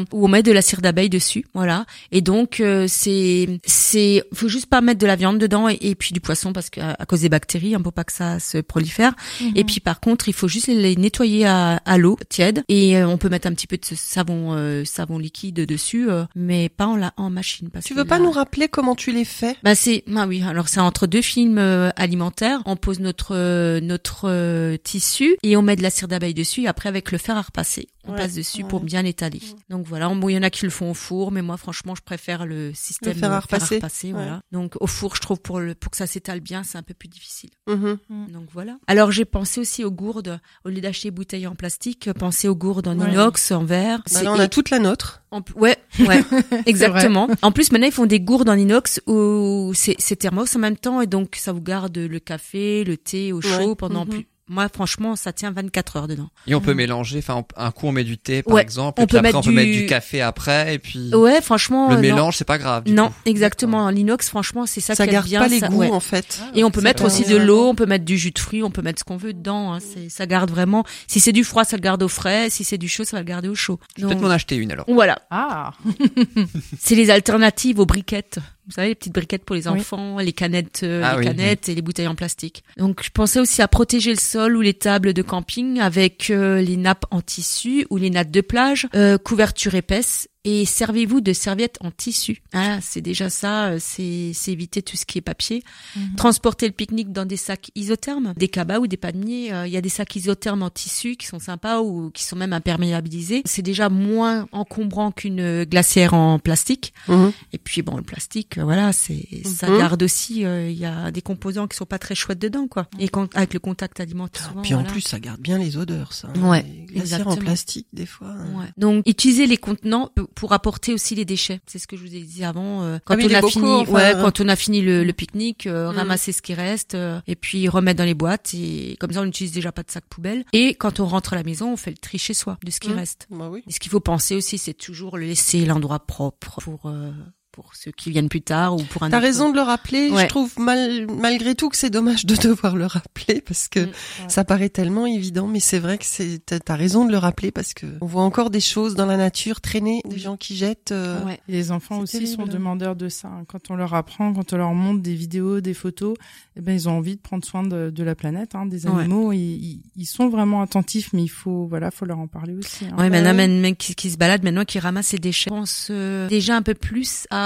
Oui, où on met de la cire d'abeille dessus, voilà. Et donc euh, c'est c'est faut juste pas mettre de la viande dedans et, et puis du poisson parce que à, à cause des bactéries, hein, pour pas que ça se prolifère. Et puis par contre, il faut juste les nettoyer à, à l'eau tiède et euh, on peut mettre un petit peu de ce savon euh, savon liquide dessus, euh, mais pas en la en machine parce Tu veux pas là- nous rappeler comment tu les fais? Bah c'est ah oui alors c'est entre deux films euh, alimentaires. On pose notre euh, notre euh, tissu et on met de la cire d'abeille dessus et après avec le fer à repasser on Ouais, passe dessus ouais. pour bien étaler donc voilà bon, il y en a qui le font au four mais moi franchement je préfère le système fer à repasser. repasser, voilà. Donc au four je trouve pour le pour que ça s'étale bien c'est un peu plus difficile. Mhm. donc voilà. Alors j'ai pensé aussi aux gourdes. Au lieu d'acheter des bouteilles en plastique penser aux gourdes en Ouais. inox en verre. Bah C'est- là, on a toute la nôtre. En p- ouais, ouais, exactement. En plus, maintenant, ils font des gourdes en inox où c'est c'est thermos en même temps et donc ça vous garde le café, le thé au chaud Ouais. pendant Mhm. plus. Moi, franchement, ça tient 24 heures dedans. Et on peut mélanger, enfin, un coup on met du thé par Ouais, exemple, on et puis peut après mettre on peut mettre du- café après, et puis Ouais, franchement. le euh, mélange c'est pas grave. Non, du non coup. exactement. L'inox, franchement, c'est ça, Ça qui garde bien. pas les ça- goûts ouais. en fait. Et on peut mettre aussi de l'eau, on peut mettre du jus de fruits, on peut mettre ce qu'on veut dedans. Hein. C'est, ça garde vraiment. Si c'est du froid, ça le garde au frais. Si c'est du chaud, ça va le garder au chaud. Je vais peut-être Donc, m'en acheter une alors. voilà. Ah C'est les alternatives aux briquettes. Vous savez, les petites briquettes pour les Oui. enfants, les canettes, euh, Ah les oui, canettes et les bouteilles en plastique. Donc, je pensais aussi à protéger le sol ou les tables de camping avec euh, les nappes en tissu ou les nattes de plage, euh, couverture épaisse. Et servez-vous de serviettes en tissu. Ah, c'est déjà ça, euh, c'est c'est éviter tout ce qui est papier. Mhm. Transporter le pique-nique dans des sacs isothermes, des cabas ou des palmiers. euh, Il y a des sacs isothermes en tissu qui sont sympas ou qui sont même imperméabilisés. C'est déjà moins encombrant qu'une glacière en plastique. Mhm. Et puis bon, le plastique, euh, voilà, c'est ça Mhm. garde aussi. euh, Il y a des composants qui sont pas très chouettes dedans, quoi. Et quand, avec le contact alimentaire. souvent, Puis en voilà. plus, ça garde bien les odeurs, ça. Ouais, Les glacières en plastique, des fois. hein. Ouais. Donc utiliser les contenants pour apporter aussi les déchets. C'est ce que je vous ai dit avant. euh, quand Ah on a fini, enfin, ouais, euh. quand on a fini le, le pique-nique, euh, Mm. ramasser ce qui reste euh, et puis remettre dans les boîtes. Et comme ça, on n'utilise déjà pas de sac poubelle. Et quand on rentre à la maison, on fait le tri chez soi de ce qui Mm. reste. Bah oui. Et ce qu'il faut penser aussi, c'est toujours laisser l'endroit propre pour euh, pour ceux qui viennent plus tard ou pour un. T'as raison de le rappeler. Ouais. Je trouve mal, malgré tout que c'est dommage de devoir le rappeler parce que Mm. ça paraît tellement évident, mais c'est vrai que c'est, t'as- t'as raison de le rappeler parce que on voit encore des choses dans la nature traîner, des gens qui jettent. euh, Ouais. Et les enfants aussi sont demandeurs de ça. hein. Quand on leur apprend, quand on leur montre des vidéos, des photos, eh ben ils ont envie de prendre soin de, de la planète, hein, des animaux. Ils, ils, ils sont vraiment attentifs, mais il faut voilà, faut leur en parler aussi. hein. Ouais, maintenant, ouais. même mec qui, qui se balade, maintenant qui ramasse ses déchets, on pense euh, déjà un peu plus à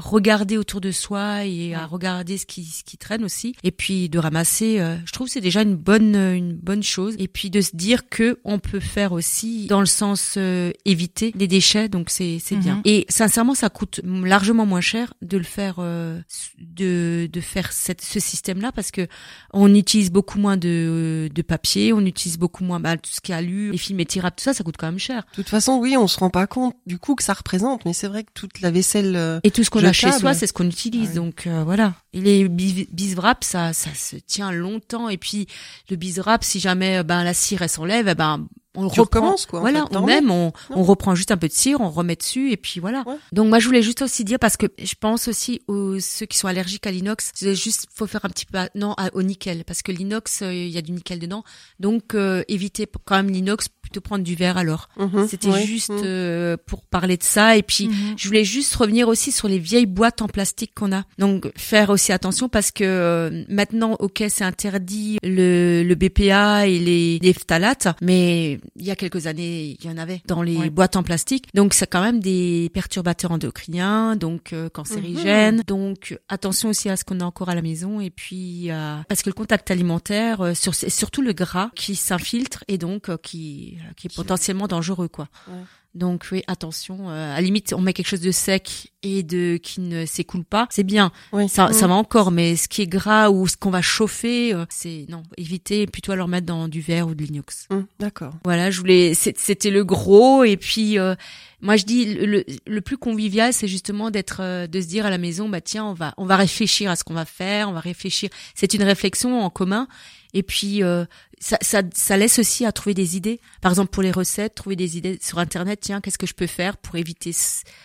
regarder autour de soi et à regarder ce qui, ce qui traîne aussi. Et puis de ramasser, euh, je trouve c'est déjà une bonne, euh, une bonne chose. Et puis de se dire que on peut faire aussi dans le sens euh, éviter les déchets, donc c'est c'est Mhm. bien. Et sincèrement, ça coûte largement moins cher de le faire, euh, de de faire cette, ce système-là parce que on utilise beaucoup moins de, de papier, on utilise beaucoup moins bah, tout ce qui est alu, les films étirables, tout ça, ça coûte quand même cher. De toute façon, oui, on se rend pas compte du coup que ça représente, mais c'est vrai que toute la vaisselle. Et tout ce qu'on a chez soi, c'est ce qu'on utilise. Ouais. Donc euh, voilà. Et les bis- biswraps, ça, ça se tient longtemps. Et puis le biswrap, si jamais euh, ben la cire elle s'enlève, eh ben on Tu reprend. quoi, en Voilà, fait, on on, reprend juste un peu de cire, on remet dessus et puis voilà. Ouais. Donc moi je voulais juste aussi dire parce que je pense aussi aux ceux qui sont allergiques à l'inox, c'est juste faut faire un petit peu non à- au nickel parce que l'inox euh, il y a du nickel dedans. Donc euh, évitez quand même l'inox, plutôt prendre du verre alors. mhm, C'était ouais, juste mhm. euh, pour parler de ça et puis Mhm. je voulais juste revenir aussi sur les vieilles boîtes en plastique qu'on a. Donc faire aussi attention parce que euh, maintenant, ok, c'est interdit le, le BPA et les, les phtalates, mais il y a quelques années, il y en avait dans les Ouais. boîtes en plastique. Donc c'est quand même des perturbateurs endocriniens, donc euh, cancérigènes. Donc attention aussi à ce qu'on a encore à la maison et puis euh, parce que le contact alimentaire, euh, sur, surtout le gras qui s'infiltre et donc euh, qui, qui est potentiellement dangereux, quoi. Ouais. Donc oui, attention. euh, à la limite, on met quelque chose de sec et de qui ne s'écoule pas, c'est bien. Oui. Ça, ça Mm. va encore, mais ce qui est gras ou ce qu'on va chauffer, euh, c'est non, éviter plutôt à leur mettre dans du verre ou de l'inox. Mm, D'accord. Voilà, je voulais, c'était le gros et puis euh, moi je dis le, le, le plus convivial, c'est justement d'être, euh, de se dire à la maison, bah tiens, on va, on va réfléchir à ce qu'on va faire, on va réfléchir. C'est une réflexion en commun et puis euh, ça, ça, ça laisse aussi à trouver des idées. Par exemple pour les recettes, trouver des idées sur internet. Tiens, qu'est-ce que je peux faire pour éviter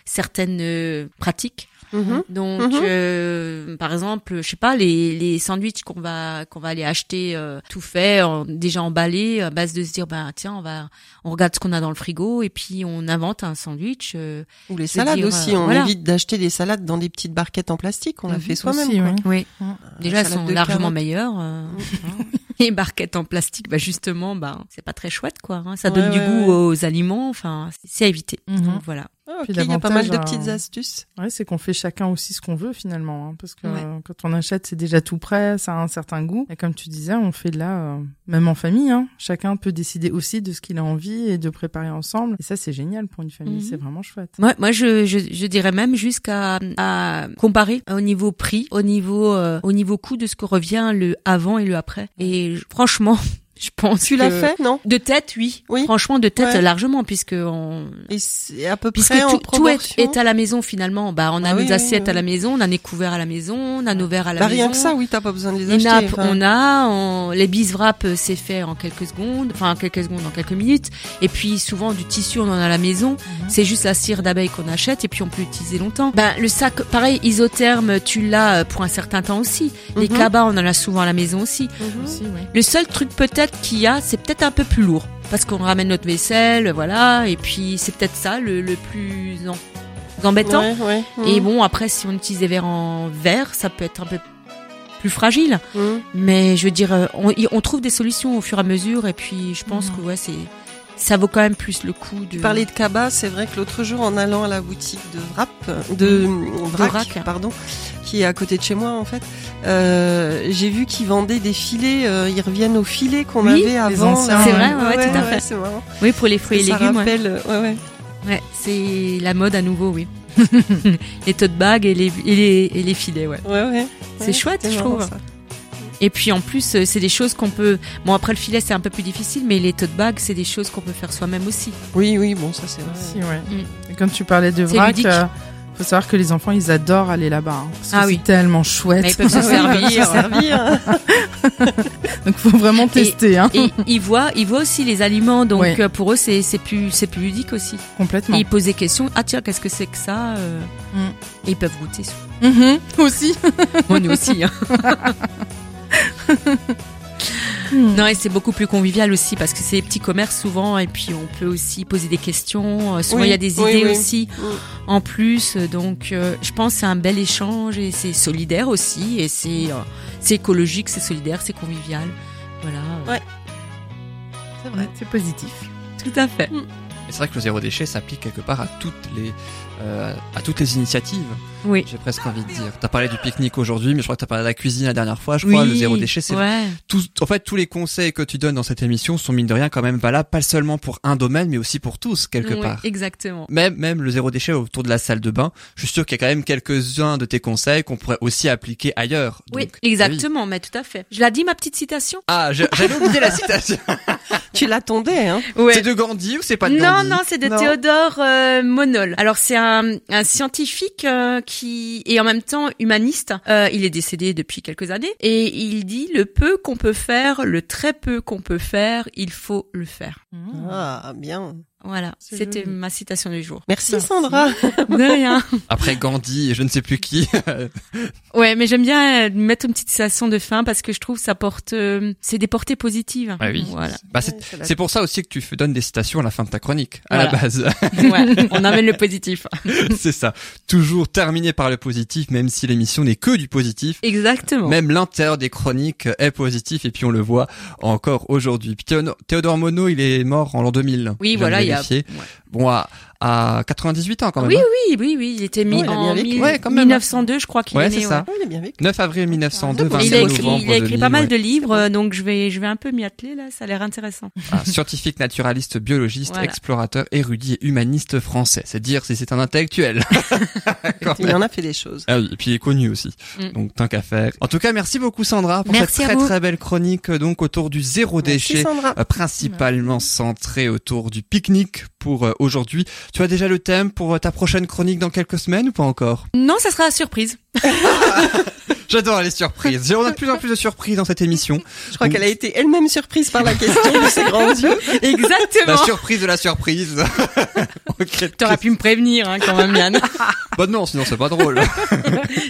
certaines euh, pratiques? Mhm. Donc, Mhm. euh, par exemple, je sais pas, les, les sandwichs qu'on va qu'on va aller acheter euh, tout fait, en- déjà emballé, à base de se dire, bah tiens, on va, on regarde ce qu'on a dans le frigo et puis on invente un sandwich. euh, Ou les salades dire, aussi. euh, on voilà. évite d'acheter des salades dans des petites barquettes en plastique. On l'a Mhm. fait soi-même. Oui. oui, Mm. déjà elles sont largement carottes. meilleures. euh, les barquettes en plastique, bah justement, bah c'est pas très chouette quoi. hein. Ça Ouais, donne du goût ouais. aux aliments. Enfin, c'est à éviter. Donc voilà. Ah, ok, Puis Il y a pas mal de petites euh, astuces. Ouais, c'est qu'on fait chacun aussi ce qu'on veut finalement, hein, parce que Ouais. euh, quand on achète, c'est déjà tout prêt, ça a un certain goût. Et comme tu disais, on fait là, euh, même en famille, hein, chacun peut décider aussi de ce qu'il a envie et de préparer ensemble. Et ça, c'est génial pour une famille, Mhm. c'est vraiment chouette. Moi, moi, je, je, je dirais même jusqu'à à comparer au niveau prix, au niveau euh, au niveau coût de ce que revient le avant et le après. Et franchement, je pense Tu que- l'as fait, non? de tête, oui. Oui. Franchement, de tête Ouais. largement, puisque on Et c'est à peu puisque près en tout, tout est, à la maison finalement. Bah, on a Ah nos oui, assiettes oui. à la maison, on a nos couverts à la maison, on a nos verres à la Bah maison. rien que ça, oui, t'as pas besoin de les Les acheter. nappes, enfin. on a, on- les bis wrap, euh, c'est fait en quelques secondes, enfin en quelques secondes, en quelques minutes. Et puis souvent du tissu, on en a à la maison. Mhm. C'est juste la cire d'abeille qu'on achète et puis on peut l'utiliser longtemps. Ben le sac, pareil, isotherme, tu l'as euh, pour un certain temps aussi. Les Mhm. cabas, on en a souvent à la maison aussi. Mhm. Aussi. Le seul truc peut-être qu'il y a, c'est peut-être un peu plus lourd. Parce qu'on ramène notre vaisselle, voilà, et puis c'est peut-être ça le, le plus en- embêtant. Ouais, ouais. Et bon, après, si on utilise des verres en verre, ça peut être un peu plus fragile. Mhm. Mais je veux dire, euh, on, trouve des solutions au fur et à mesure, et puis je pense Mhm. que ouais, c'est ça vaut quand même plus le coup de. Tu parlais de cabas, c'est vrai que l'autre jour, en allant à la boutique de Wrap, de Vrac, Vrac. pardon, qui est à côté de chez moi en fait, euh, j'ai vu qu'ils vendaient des filets. euh, ils reviennent aux filets qu'on Oui, avait avant. C'est vrai, ouais, ouais, tout à fait. C'est marrant. Oui, pour les fruits et Ça légumes, rappelle, euh, ouais, ouais. Ouais, c'est la mode à nouveau, oui. les tote bags et les, et les, et les filets, ouais. Ouais, ouais. C'est chouette, je trouve. ça. Et puis en plus, c'est des choses qu'on peut. Bon, après le filet, c'est un peu plus difficile, mais les tote bags, c'est des choses qu'on peut faire soi-même aussi. Oui, oui, bon, ça c'est vrai. Aussi, ouais. Mm. Et quand tu parlais de vrac, euh, faut savoir que les enfants, ils adorent aller là-bas. hein, parce que Ah c'est oui. tellement chouette. Mais ils peuvent se servir. se servir. Donc faut vraiment tester, hein, Et ils voient, ils voient aussi les aliments, donc euh, pour eux, c'est c'est plus, c'est plus ludique aussi. complètement. Et ils posent des questions. Ah tiens, qu'est-ce que c'est que ça euh, Mm. Et ils peuvent goûter. Mhm, aussi. Moi, nous aussi. hein. Non, et c'est beaucoup plus convivial aussi parce que c'est des petits commerces souvent et puis on peut aussi poser des questions. Euh, Souvent, Oui, il y a des oui, idées oui. aussi Mm. en plus. Donc, euh, je pense que c'est un bel échange et c'est solidaire aussi et c'est euh, c'est écologique, c'est solidaire, c'est convivial. Voilà. Ouais. C'est vrai. C'est positif. Tout à fait. Et c'est vrai que le zéro déchet s'applique quelque part à toutes les euh, à toutes les initiatives. Oui. J'ai presque envie de dire. T'as parlé du pique-nique aujourd'hui, mais je crois que t'as parlé de la cuisine la dernière fois. Je crois oui. le zéro déchet, c'est Ouais. tout. En fait, tous les conseils que tu donnes dans cette émission sont mine de rien quand même valables, pas seulement pour un domaine, mais aussi pour tous quelque Oui, part. Exactement. Même même le zéro déchet autour de la salle de bain. Je suis sûr qu'il y a quand même quelques-uns de tes conseils qu'on pourrait aussi appliquer ailleurs. Oui, Donc, exactement, mais tout à fait. Je l'ai dit ma petite citation? Ah, j'avais oublié la citation. Tu l'attendais, hein? C'est de Gandhi ou c'est pas de non, Gandhi? non, c'est de Non. Théodore euh, Monol. Alors c'est un, un scientifique euh, qui est en même temps humaniste. Euh, il est décédé depuis quelques années et il dit le peu qu'on peut faire, le très peu qu'on peut faire, il faut le faire. Ah, bien. Voilà, C'est c'était joli. ma citation du jour. Merci, Merci. Sandra. De rien. Après Gandhi et je ne sais plus qui. Ouais, mais j'aime bien euh, mettre une petite citation de fin parce que je trouve ça porte, euh, c'est des portées positives. Ah oui. Voilà. Bah, c'est pour ça aussi que tu donnes des citations à la fin de ta chronique, à la base. ouais, on amène le positif. c'est ça. Toujours terminé par le positif, même si l'émission n'est que du positif. Exactement. Même l'intérieur des chroniques est positif et puis on le voit encore aujourd'hui. Théodore- Monod, il est mort en l'an 2000. oui, voilà, de il y a. vérifier. Bon, à, à 98 ans quand même. Oui, hein. oui, oui, oui, il était mis Ouais, bien en mille- Ouais, quand même. 1902, je crois qu'il Ouais, est c'est né. ça. Ah, il est bien vécu. 9 avril 1902, Ah, 25 Il a écrit, novembre il a écrit 2000, pas mal ouais. de livres, euh, donc je vais, je vais un peu m'y atteler là. Ça a l'air intéressant. Un scientifique, naturaliste, biologiste, Voilà. explorateur, érudit et humaniste français. C'est dire si c'est un intellectuel. Il en a fait des choses. Ah oui, et puis il est connu aussi. Mm. Donc tant qu'à faire. En tout cas, merci beaucoup Sandra pour Merci cette très vous. très belle chronique donc autour du zéro Merci, déchet. Sandra. euh, principalement centré autour du pique-nique pour euh, aujourd'hui. Tu as déjà le thème pour euh, ta prochaine chronique dans quelques semaines ou pas encore? Non, ça sera surprise. J'adore les surprises. J'ai- On a de plus en plus de surprises dans cette émission. Je crois qu'elle a été elle-même surprise par la question de ses grands yeux. La Exactement. surprise de la surprise. T'aurais pu me prévenir, hein, quand même, Yann. Bah non, sinon c'est pas drôle.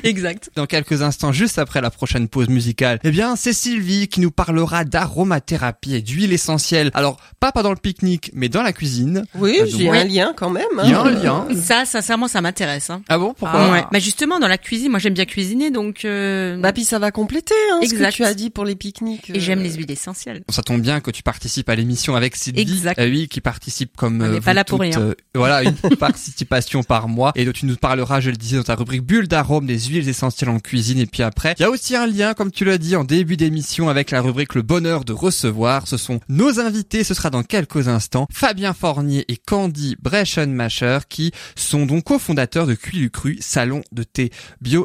exact. Dans quelques instants, juste après la prochaine pause musicale, eh bien, c'est Sylvie qui nous parlera d'aromathérapie et d'huile essentielle. Alors, pas pendant le pique-nique, mais dans la cuisine. Oui, Ah, j'ai un lien quand même. Il y a hein. un lien. Ça, sincèrement, ça m'intéresse. Hein. Ah bon Pourquoi? Ah. Ouais. Bah justement, dans la cuisine, moi j'aime bien cuisiner, donc euh, Bah puis ça va compléter hein, ce que Exact. tu as dit pour les pique-niques. et j'aime euh, les huiles essentielles. Ça tombe bien que tu participes à l'émission avec Sylvie. Exact. Euh, oui, qui participe comme On euh, n'est pas vous là pour rien. euh, voilà, une participation par mois. Et dont tu nous parleras, je le disais, dans ta rubrique bulle d'arôme des huiles essentielles en cuisine. Et puis après, il y a aussi un lien, comme tu l'as dit en début d'émission, avec la rubrique le bonheur de recevoir. Ce sont nos invités. Ce sera dans quelques instants. Fabien Fornier et Candy Breschenmacher qui sont donc cofondateurs de Cuilu Cru, salon de thé bio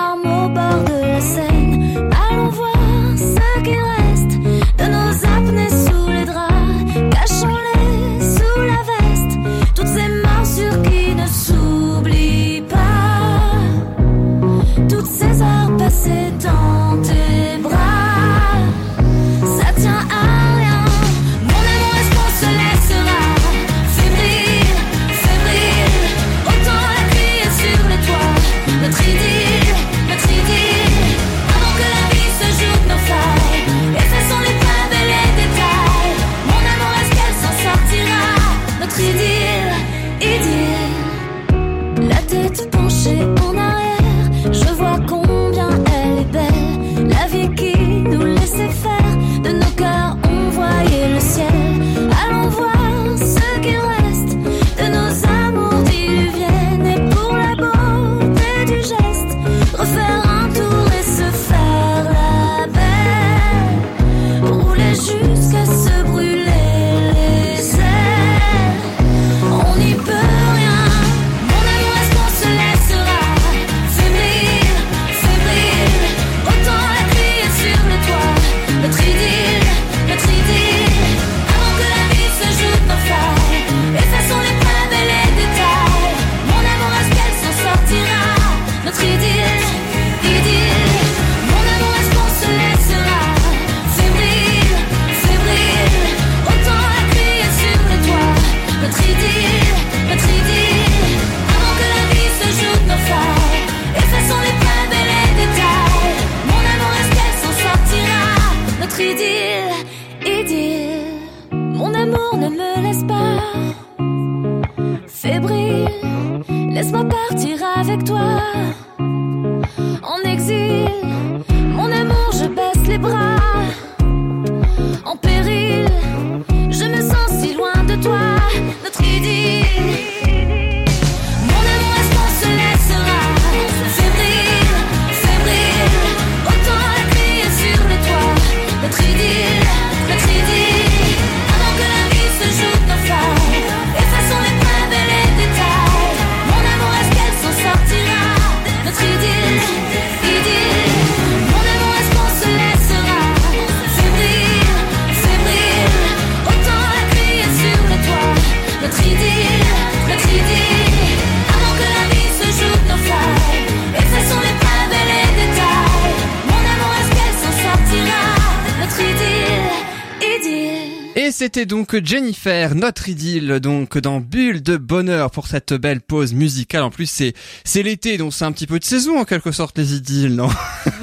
c'était donc Jennifer, notre idylle, donc dans Bulle de bonheur pour cette belle pause musicale. En plus, c'est c'est l'été, donc c'est un petit peu de saison en quelque sorte les idylles, non?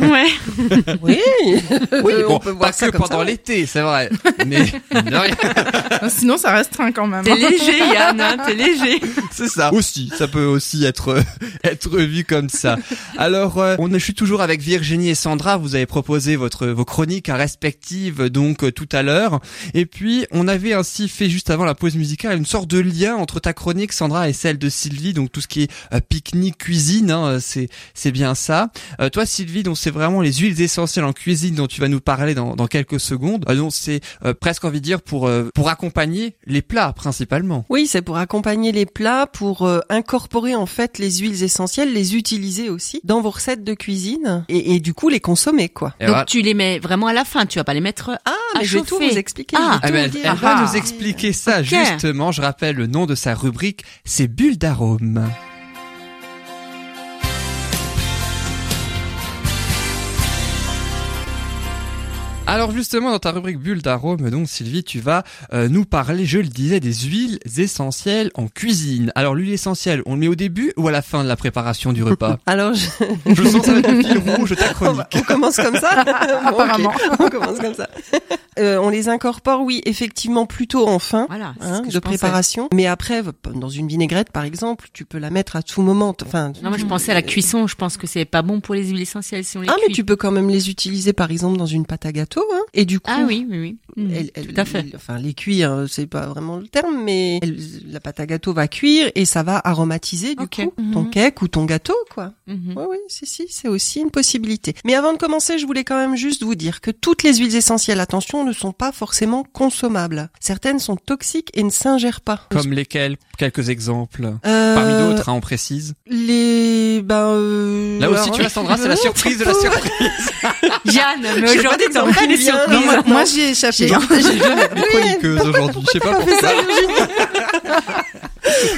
Ouais. Oui, Oui, on bon, peut voir pas ça que comme pendant ça. l'été, c'est vrai. Mais de rien, Sinon, ça restreint quand même. T'es léger, Yann, hein, t'es léger. C'est ça. Aussi, ça peut aussi être être vu comme ça. Alors, euh, on je suis toujours avec Virginie et Sandra. Vous avez proposé votre vos chroniques respectives donc euh, tout à l'heure. Et puis, on avait ainsi fait juste avant la pause musicale une sorte de lien entre ta chronique Sandra et celle de Sylvie. Donc tout ce qui est euh, pique-nique, cuisine, hein, c'est c'est bien ça. Euh, toi, Sylvie, donc c'est vraiment les huiles essentielles en cuisine dont tu vas nous parler dans, dans quelques secondes. Euh, donc c'est euh, presque envie de dire pour euh, pour accompagner les plats principalement. Oui, c'est pour accompagner les plats, pour euh, incorporer en fait les huiles essentielles, les utiliser aussi dans vos recettes de cuisine et, et du coup les consommer quoi. Et Donc voilà. tu les mets vraiment à la fin, tu vas pas les mettre Ah, à mais je vais tout vous expliquer. Ah. je vais Ah ben, elle dire. va Ah. nous expliquer ça justement. Je rappelle le nom de sa rubrique, c'est Bulle d'arôme. Alors justement, dans ta rubrique bulle d'arôme, donc Sylvie, tu vas euh, nous parler, je le disais, des huiles essentielles en cuisine. Alors l'huile essentielle, on le met au début ou à la fin de la préparation du repas? Alors, je... Je sens que ça va être le fil rouge de ta on, chronique. on commence comme ça. Bon. Apparemment. on commence comme ça. Euh, on les incorpore, oui, effectivement, plutôt en fin. Voilà, c'est hein, de préparation, mais après, dans une vinaigrette par exemple, tu peux la mettre à tout moment. Enfin, Non, moi je pensais à la cuisson, je pense que c'est pas bon pour les huiles essentielles si on les ah, cuit. mais tu peux quand même les utiliser par exemple dans une pâte à gâteau, hein, et du coup, Ah oui, oui, oui. Elle- elle- tout à fait. elle- enfin, les cuire, c'est pas vraiment le terme, mais elle- la pâte à gâteau va cuire et ça va aromatiser du coup ton Mhm. cake ou ton gâteau, quoi. Oui, oui, si, si, c'est aussi une possibilité. Mais avant de commencer, je voulais quand même juste vous dire que toutes les huiles essentielles, attention, ne sont pas forcément consommables. Certaines sont toxiques et ne s'ingèrent pas. Comme lesquels Quelques exemples. Euh, Parmi d'autres, hein, on précise. Les, ben, euh, Là aussi, alors- tu vois, Sandra, c'est la surprise de la surprise. Yann, mais aujourd'hui pas d'exemple fais des surprises. Non, moi, moi, j'y ai échappé. J'ai-. Une chroniqueuse aujourd'hui. Je sais pas pourquoi.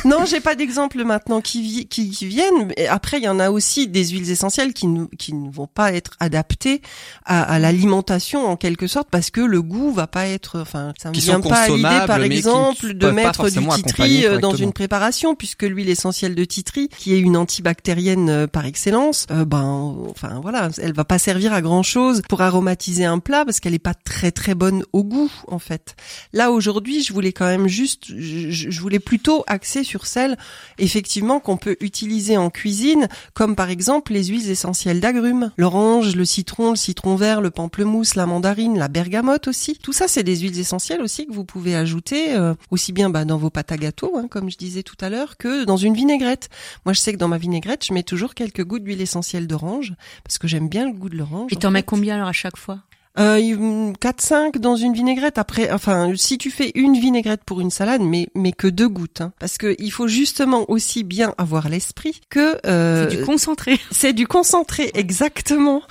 Non, j'ai pas d'exemple maintenant qui, qui, qui viennent. Mais après, il y en a aussi des huiles essentielles qui, ne- qui ne vont pas être adaptées à, à l'alimentation en quelque sorte parce que le goût va pas être. Enfin, ça me Qui vient pas à l'idée, par ne exemple, de mettre du titri euh, dans une préparation puisque l'huile essentielle de titri, qui est une antibactérienne euh, par excellence, euh, ben, enfin voilà, elle va pas servir à grand chose pour aromatiser un plat parce qu'elle est pas très très bonne au goût en fait. Là aujourd'hui, je voulais quand même juste, je, je- je voulais plutôt axer sur celles effectivement qu'on peut utiliser en cuisine, comme par exemple les huiles essentielles d'agrumes, l'orange, le citron, le citron vert, le pamplemousse, la mandarine, la bergamote aussi. Tout ça, c'est des huiles essentielles aussi que vous pouvez ajouter euh, aussi bien bah, dans vos pâtes à gâteau, hein, comme je disais tout à l'heure, que dans une vinaigrette. Moi, je sais que dans ma vinaigrette, je mets toujours quelques gouttes d'huile essentielle d'orange parce que j'aime bien le goût de l'orange. Et en t'en mets combien alors à chaque fois? Euh, 4-5 dans une vinaigrette. Après, enfin, si tu fais une vinaigrette pour une salade, mais mais que deux gouttes, hein, parce que il faut justement aussi bien avoir l'esprit que euh, C'est du concentré. c'est du concentré, exactement.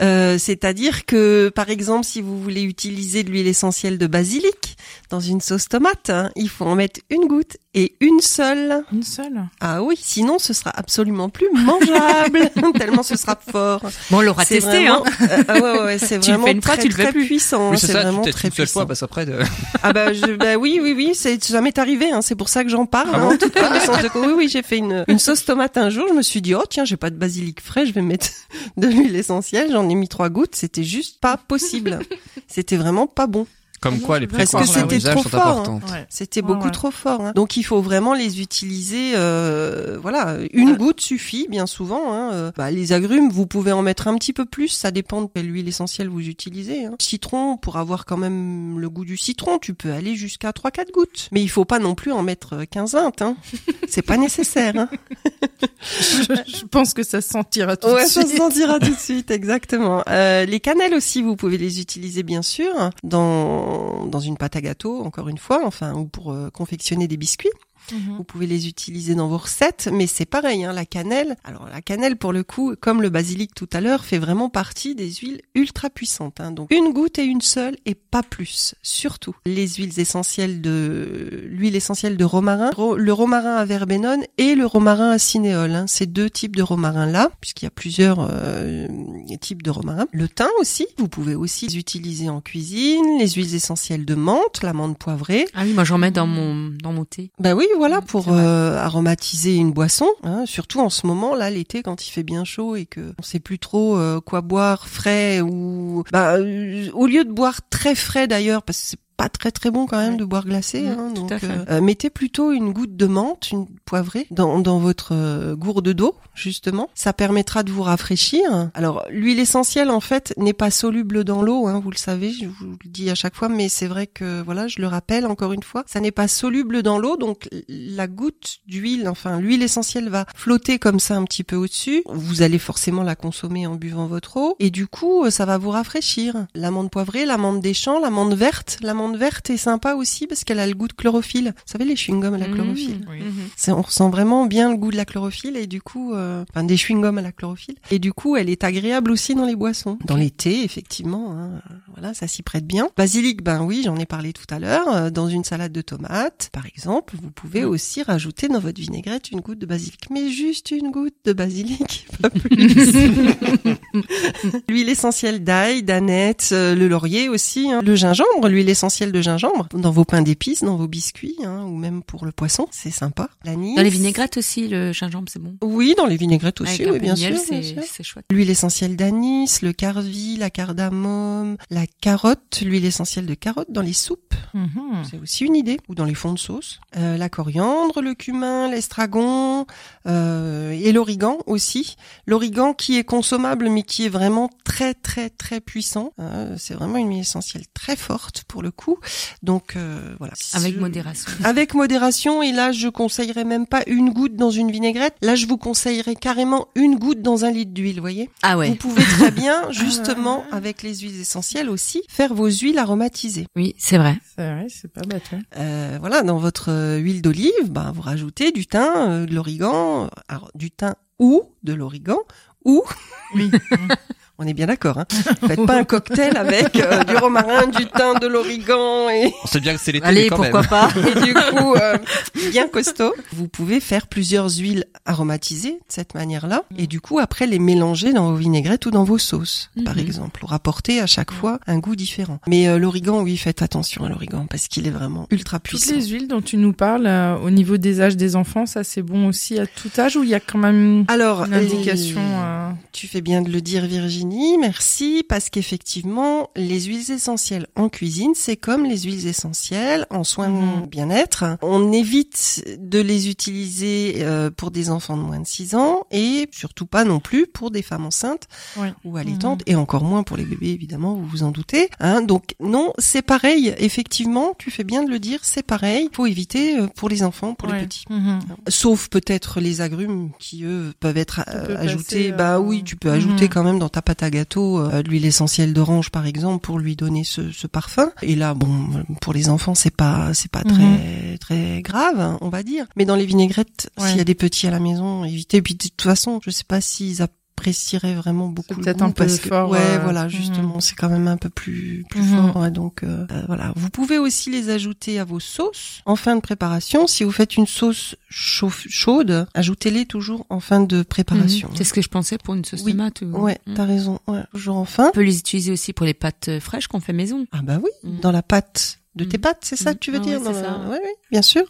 Euh, C'est-à-dire que, par exemple, si vous voulez utiliser de l'huile essentielle de basilic dans une sauce tomate, hein, il faut en mettre une goutte et une seule. Une seule? Ah oui, sinon ce sera absolument plus mangeable, tellement ce sera fort. Bon, on l'aura testé, vraiment- hein. euh, ah ouais, ouais, ouais, c'est vraiment fois, très, tu le fais très plus. puissant. Oui, hein, c'est vraiment peut-être très une seule puissant. fois, parce qu'après, de... Ah bah, je, bah oui, oui, oui, c'est ça m'est arrivé. Hein, c'est pour ça que j'en parle. hein, en de cause. Oui, oui, j'ai fait une, une sauce tomate un jour. Je me suis dit, oh tiens, j'ai pas de basilic frais, je vais mettre de l'huile essentielle. J'en ai mis trois gouttes. C'était juste pas possible. C'était vraiment pas bon. Comme quoi les Parce que c'était trop sont fort, hein. Ouais. C'était beaucoup ouais. trop fort. hein. Donc il faut vraiment les utiliser. euh, voilà, une goutte suffit bien souvent. Hein. Euh, bah, les agrumes, vous pouvez en mettre un petit peu plus. Ça dépend de quelle huile essentielle vous utilisez. Hein. Citron, pour avoir quand même le goût du citron, tu peux aller jusqu'à 3-4 gouttes. Mais il faut pas non plus en mettre 15-20. Hein. C'est pas nécessaire. Hein. Je, je pense que ça se sentira tout Ouais, de ça suite. se sentira tout de suite, exactement. Euh, les cannelles aussi, vous pouvez les utiliser bien sûr dans dans une pâte à gâteau, encore une fois, enfin ou pour euh, confectionner des biscuits. Vous pouvez les utiliser dans vos recettes, mais c'est pareil, hein, la cannelle. Alors la cannelle, pour le coup, comme le basilic tout à l'heure, fait vraiment partie des huiles ultra puissantes. Hein. Donc une goutte et une seule et pas plus. Surtout les huiles essentielles de l'huile essentielle de romarin, le romarin à verbenone et le romarin à cinéole. Hein. Ces deux types de romarin là, puisqu'il y a plusieurs euh, types de romarin. Le thym aussi, vous pouvez aussi les utiliser en cuisine. Les huiles essentielles de menthe, la menthe poivrée. Ah oui, moi j'en mets dans mon dans mon thé. Bah oui, voilà pour euh, aromatiser une boisson. Hein, surtout en ce moment là, l'été quand il fait bien chaud et que on sait plus trop euh, quoi boire frais ou bah euh, au lieu de boire très frais d'ailleurs parce que c'est pas très très bon quand même de boire glacé. hein, donc euh, mettez plutôt une goutte de menthe, une poivrée, dans, dans votre euh, gourde d'eau justement. Ça permettra de vous rafraîchir. Alors l'huile essentielle en fait n'est pas soluble dans l'eau, hein, vous le savez, je vous le dis à chaque fois, mais c'est vrai que voilà, je le rappelle encore une fois, ça n'est pas soluble dans l'eau, donc la goutte d'huile, enfin l'huile essentielle va flotter comme ça un petit peu au-dessus. Vous allez forcément la consommer en buvant votre eau, et du coup ça va vous rafraîchir. L'amande poivrée, l'amande des champs, l'amande verte, l'amande verte est sympa aussi parce qu'elle a le goût de chlorophylle. Vous savez les chewing-gums à la Mmh, chlorophylle. Oui. Mhm. On ressent vraiment bien le goût de la chlorophylle et du coup, euh, enfin des chewing-gums à la chlorophylle. Et du coup, elle est agréable aussi dans les boissons, dans les thés, effectivement. hein. Voilà, ça s'y prête bien. Basilic, ben oui, j'en ai parlé tout à l'heure. Euh, Dans une salade de tomates, par exemple, vous pouvez aussi rajouter dans votre vinaigrette une goutte de basilic, mais juste une goutte de basilic, pas plus. l'huile essentielle d'ail, d'aneth, euh, le laurier aussi, hein. le gingembre, l'huile essentielle de gingembre dans vos pains d'épices, dans vos biscuits, hein, ou même pour le poisson, c'est sympa. L'anis. Dans les vinaigrettes aussi, le gingembre c'est bon. Oui, dans les vinaigrettes aussi, Avec oui, bien miel, sûr, bien c'est sûr. c'est chouette. L'huile essentielle d'anis, le carvi, la cardamome, la carotte, l'huile essentielle de carotte dans les soupes, Mhm. c'est aussi une idée, ou dans les fonds de sauce. Euh, la coriandre, le cumin, l'estragon euh, et l'origan aussi. L'origan qui est consommable mais qui est vraiment très très très puissant. Euh, c'est vraiment une huile essentielle très forte pour le coup. Donc euh, voilà. Avec Je- modération. avec modération et là je conseillerais même pas une goutte dans une vinaigrette. Là je vous conseillerais carrément une goutte dans un litre d'huile, voyez. Ah Vous ouais. pouvez très bien justement avec les huiles essentielles aussi faire vos huiles aromatisées. Oui, c'est vrai. C'est vrai, c'est pas bête. ouais. Euh, voilà, dans votre euh, huile d'olive, ben, vous rajoutez du thym, euh, de l'origan, du thym ou de l'origan ou Oui. on est bien d'accord. Hein Faites pas un cocktail avec euh, du romarin, du thym, de l'origan et On sait bien que c'est l'été, mais Allez, quand pourquoi même. pas et du coup euh, bien costaud. Vous pouvez faire plusieurs huiles aromatisées de cette manière-là et du coup après les mélanger dans vos vinaigrettes ou dans vos sauces par Mhm. exemple pour apporter à chaque fois un goût différent. Mais euh, l'origan oui, faites attention à l'origan parce qu'il est vraiment ultra Toutes puissant. les huiles dont tu nous parles, euh, au niveau des âges des enfants, ça c'est bon aussi à tout âge ou il y a quand même Alors, une indication tu fais bien de le dire Virginie, merci, parce qu'effectivement, les huiles essentielles en cuisine, c'est comme les huiles essentielles en soins de bien-être. On évite de les utiliser euh, pour des enfants de moins de 6 ans et surtout pas non plus pour des femmes enceintes ou allaitantes et encore moins pour les bébés évidemment, vous vous en doutez. Hein, donc non, c'est pareil, effectivement, tu fais bien de le dire, c'est pareil. Faut éviter euh, pour les enfants, pour les petits. Mhm. Sauf peut-être les agrumes qui eux peuvent être euh, ajoutés. passer, bah euh, oui, tu peux ajouter mhm. quand même dans ta pâte à gâteau euh, l'huile essentielle d'orange par exemple pour lui donner ce, ce parfum. Et là, bon, pour les enfants c'est pas c'est pas très Mhm. très grave, hein, on va dire. Mais dans les vinaigrettes, Ouais. s'il y a des petits à la maison, évitez. Puis de toute façon, je sais pas s'ils apprécieraient vraiment beaucoup le peut-être goût un peu parce que fort, ouais, euh, voilà, mhm. justement, c'est quand même un peu plus plus Mhm. fort. ouais, donc euh, euh, voilà, vous pouvez aussi les ajouter à vos sauces en fin de préparation. Si vous faites une sauce chaude, ajoutez-les toujours en fin de préparation. Mhm. C'est ce que je pensais pour une sauce Oui. tomate. ou- Ouais, Mhm. t'as raison. Ouais, toujours en fin. On peut les utiliser aussi pour les pâtes euh, fraîches qu'on fait maison. Ah bah oui, Mhm. dans la pâte de tes Mhm. pâtes, c'est ça que tu veux Ah dire la-. Ouais, ouais, bien sûr.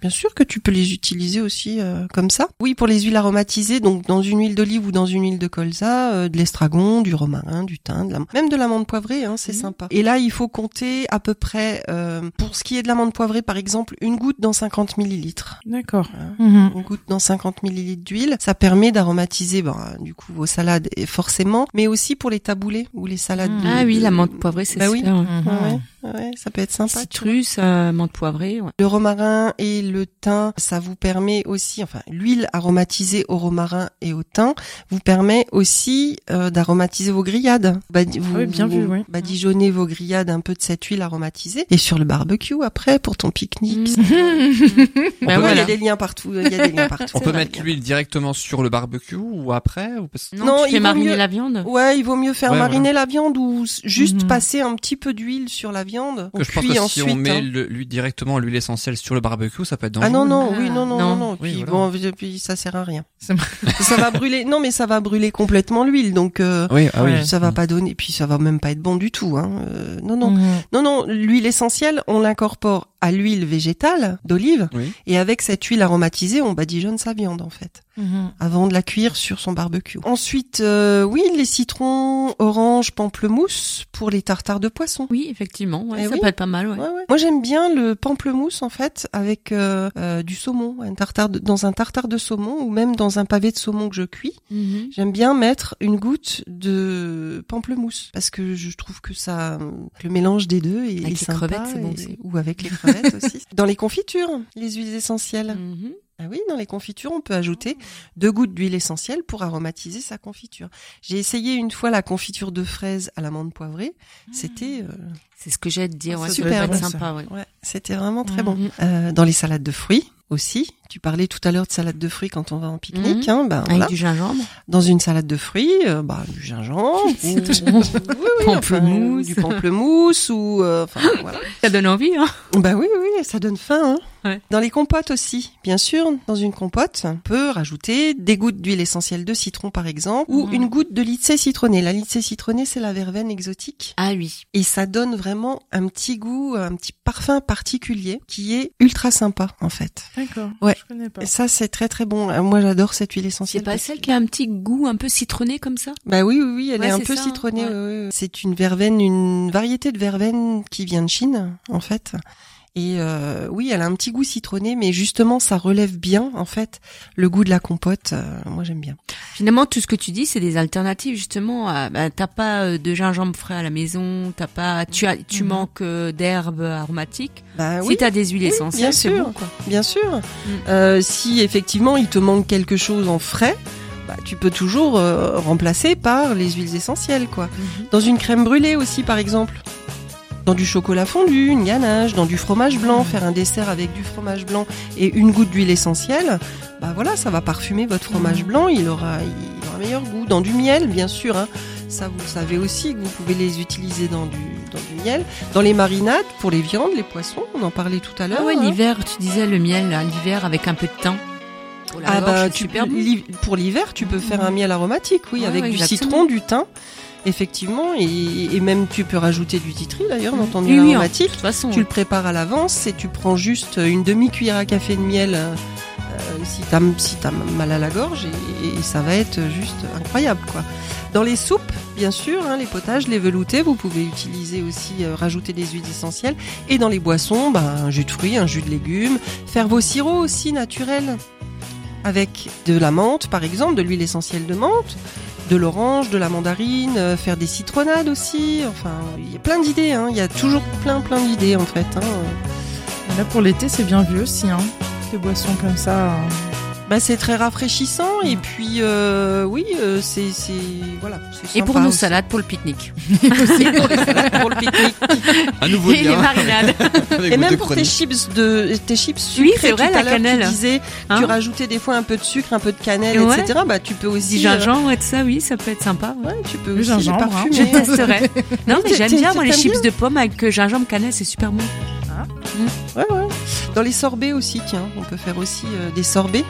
Bien sûr que tu peux les utiliser aussi euh, comme ça. Oui, pour les huiles aromatisées, donc dans une huile d'olive ou dans une huile de colza, euh, de l'estragon, du romarin, du thym, de la... même de l'amande poivrée, hein, c'est sympa. Et là, il faut compter à peu près, euh, pour ce qui est de l'amande poivrée, par exemple, une goutte dans 50 millilitres. D'accord. Une goutte dans 50 millilitres d'huile. Ça permet d'aromatiser, ben, du coup, vos salades, forcément, mais aussi pour les taboulés ou les salades. De- Ah oui, de- la menthe poivrée, c'est Bah oui. super. ouais. Ouais, ouais. Ça peut être sympa. Citrus, euh, menthe poivrée. Ouais. Le romarin et le thym, ça vous permet aussi, enfin, l'huile aromatisée au romarin et au thym vous permet aussi euh, d'aromatiser vos grillades. Badi- vous, Ah oui, bien vous vu, oui. Badigeonnez vos grillades un peu de cette huile aromatisée et sur le barbecue après pour ton pique-nique. Mm. On Ben peut, Ouais, Il y voilà. a des liens partout. Il y a des liens partout. on peut mettre l'huile directement sur le barbecue ou après ou parce- Non, Non, tu il fais vaut mariner mieux- la viande. Ouais, il vaut mieux faire Ouais, mariner la viande ou juste Mhm. passer un petit peu d'huile sur la viande. Que On je pense cuit que ensuite. si on met hein. le- l'huile directement l'huile essentielle sur le barbecue, ça peut être Ah dangereux. non non Ah, oui non non non. non non Oui, puis voilà. bon puis ça sert à rien Ça va brûler non mais ça va brûler complètement l'huile donc euh, Oui, ah oui. Ça va pas donner puis ça va même pas être bon du tout hein Euh, non non Mhm. non non l'huile essentielle on l'incorpore à l'huile végétale d'olive Oui. et avec cette huile aromatisée on badigeonne sa viande en fait Mhm. avant de la cuire sur son barbecue. Ensuite, euh, oui, les citrons, orange, pamplemousse pour les tartares de poisson. Oui, effectivement. Ouais, Eh ça oui. peut être pas mal. Ouais. Ouais, ouais. Moi, j'aime bien le pamplemousse en fait avec euh, euh, du saumon, un tartare de- dans un tartare de saumon ou même dans un pavé de saumon que je cuis. Mhm. J'aime bien mettre une goutte de pamplemousse parce que je trouve que ça, le mélange des deux est, Avec est les sympa crevettes, c'est bon et- aussi. Ou avec les crevettes aussi. Dans les confitures, les huiles essentielles. Mhm. Ah oui, dans les confitures, on peut ajouter deux gouttes d'huile essentielle pour aromatiser sa confiture. J'ai essayé une fois la confiture de fraises à l'amande poivrée. C'était, euh, C'est ce que j'ai à te dire. Ah, Ouais, bon, ça. sympa. Ouais. ouais, c'était vraiment très bon. Mhm. Euh, dans les salades de fruits aussi. Tu parlais tout à l'heure de salade de fruits quand on va en pique-nique. Mhm. Hein, ben, Avec voilà. du gingembre. Dans une salade de fruits, euh, bah, du gingembre, ou. Oui, Pamplemousse. du pamplemousse ou euh, voilà. Ça donne envie. Hein. Bah oui, oui, ça donne faim. Hein. Ouais. Dans les compotes aussi, bien sûr. Dans une compote, on peut rajouter des gouttes d'huile essentielle de citron, par exemple, ou Mhm. une goutte de lycée citronné. La lycée citronée, c'est la verveine exotique. Ah oui. Et ça donne vraiment un petit goût, un petit parfum particulier qui est ultra sympa, en fait. D'accord. Ouais. Je connais pas. Et ça, c'est très très bon. Euh, Moi, j'adore cette huile C'est essentielle. pas celle qui a un petit goût un peu citronné comme ça? Bah oui, oui, oui, elle Ouais, est un c'est peu ça, citronnée. ouais. C'est une verveine, une variété de verveine qui vient de Chine, en fait. Et euh, oui, elle a un petit goût citronné, mais justement, ça relève bien, en fait, le goût de la compote. euh, moi, j'aime bien. Finalement, tout ce que tu dis, c'est des alternatives justement. à- bah, t'as pas euh, de gingembre frais à la maison, t'as pas, tu as, tu Mhm. manques euh, d'herbes aromatiques. Bah Si oui, t'as des huiles oui, essentielles, bien c'est sûr. bon quoi. bien sûr. Euh, si effectivement, il te manque quelque chose en frais, bah, tu peux toujours remplacer par les huiles essentielles, quoi. Dans une crème brûlée aussi, par exemple. Dans du chocolat fondu, une ganache, dans du fromage blanc, faire un dessert avec du fromage blanc et une goutte d'huile essentielle, bah voilà, ça va parfumer votre fromage blanc, il aura, il aura meilleur goût. Dans du miel, bien sûr, hein. ça vous savez aussi que vous pouvez les utiliser dans du, dans du miel. Dans les marinades, pour les viandes, les poissons, on en parlait tout à l'heure. Ah ouais, hein. l'hiver, tu disais le miel, là, l'hiver avec un peu de thym. Pour la Ah gorge, bah c'est tu super peux- bon. l'hi- pour l'hiver, tu peux faire un miel aromatique, oui, Ouais, avec ouais, du exactement. citron, du thym, effectivement, et, et même tu peux rajouter du titri d'ailleurs dans ton oui, hein. aromatique. De toute façon, Tu le prépares à l'avance et tu prends juste une demi-cuillère à café de miel euh, euh, si t'as si mal à la gorge et, et ça va être juste incroyable quoi. Dans les soupes, bien sûr, hein, les potages, les veloutés, vous pouvez utiliser aussi euh, rajouter des huiles essentielles et dans les boissons, bah, un jus de fruits, un jus de légumes, faire vos sirops aussi naturels avec de la menthe par exemple, de l'huile essentielle de menthe de l'orange, de la mandarine, euh, faire des citronnades aussi. Enfin, il y a plein d'idées. Hein. Il y a toujours plein, plein d'idées en fait. Hein. Là, pour l'été, c'est bien vu aussi, hein. Les boissons comme ça. Bah, c'est très rafraîchissant et puis euh, oui, euh, c'est c'est voilà. c'est Et pour nos aussi. salades, pour le pique-nique. Pour les salades, pour le pique-nique. Un nouveau Et les lien. marinades. avec Et vos même pour tes chroniques. chips de tes chips sucrés. Oui, c'est vrai, tout à la l'heure, cannelle. Tu disais, Hein tu rajoutais des fois un peu de sucre, un peu de cannelle, Ouais. etc. Bah, tu peux aussi. Du euh, gingembre et tout ça, oui, ça peut être sympa. ouais. ouais, tu peux Le aussi gingembre, hein. Je testerai. Non, mais T'es- j'aime t'es- bien, moi, les t'aimes chips de pommes avec euh, gingembre cannelle, c'est super bon. Ouais, ouais. Dans les sorbets aussi, tiens, on peut faire aussi euh, des sorbets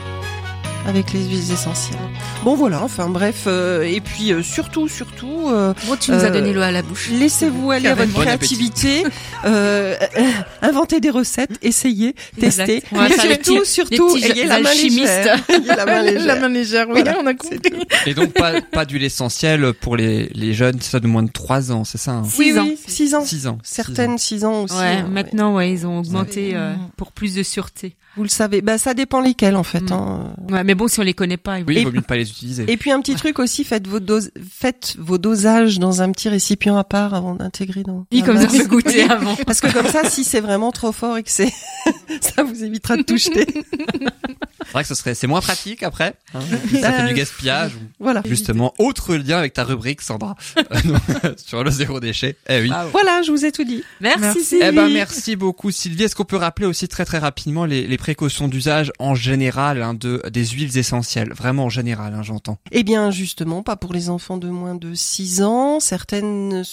avec les huiles essentielles. Bon voilà, enfin bref, euh, et puis euh, surtout, surtout, euh, Bon, tu nous as Euh, donné l'eau à la bouche. laissez-vous aller à votre Bon créativité, euh, inventez des recettes, essayez, testez, va mais surtout, surtout, ayez la main légère. Ayez la main La légère. main légère, oui, Voilà, on a c'est compris. tout. Et donc pas, pas d'huile essentielle pour les, les jeunes, ça de moins de 3 ans, c'est ça hein Oui, Six ans. oui, 6 ans. 6 ans. Certaines 6 ans aussi. Ouais, hein, ouais. maintenant, ouais, ils ont augmenté euh, pour plus de sûreté. Vous le savez, bah ça dépend lesquels en fait. Mm. Hein. Ouais, Mais bon, si on les connaît pas, Oui, il Et- vaut mieux ne pas les utiliser. Et puis un petit truc aussi, faites vos doses, faites vos dosages dans un petit récipient à part avant d'intégrer dans. Oui, comme ça, goûter Oui. avant. Parce que comme ça, si c'est vraiment trop fort et que c'est, ça vous évitera de tout jeter. C'est vrai que ce serait, c'est moins pratique après. hein. Puis ça fait du gaspillage. Voilà. Justement, autre lien avec ta rubrique, Sandra, sur le zéro déchet. Eh oui. Voilà, je vous ai tout dit. Merci, Merci. Sylvie. Eh ben merci beaucoup Sylvie. Est-ce qu'on peut rappeler aussi très très rapidement les, les précautions d'usage en général hein, de des huiles essentielles, vraiment en général, hein, j'entends. Eh bien, justement, pas pour les enfants de moins de 6 ans, certaines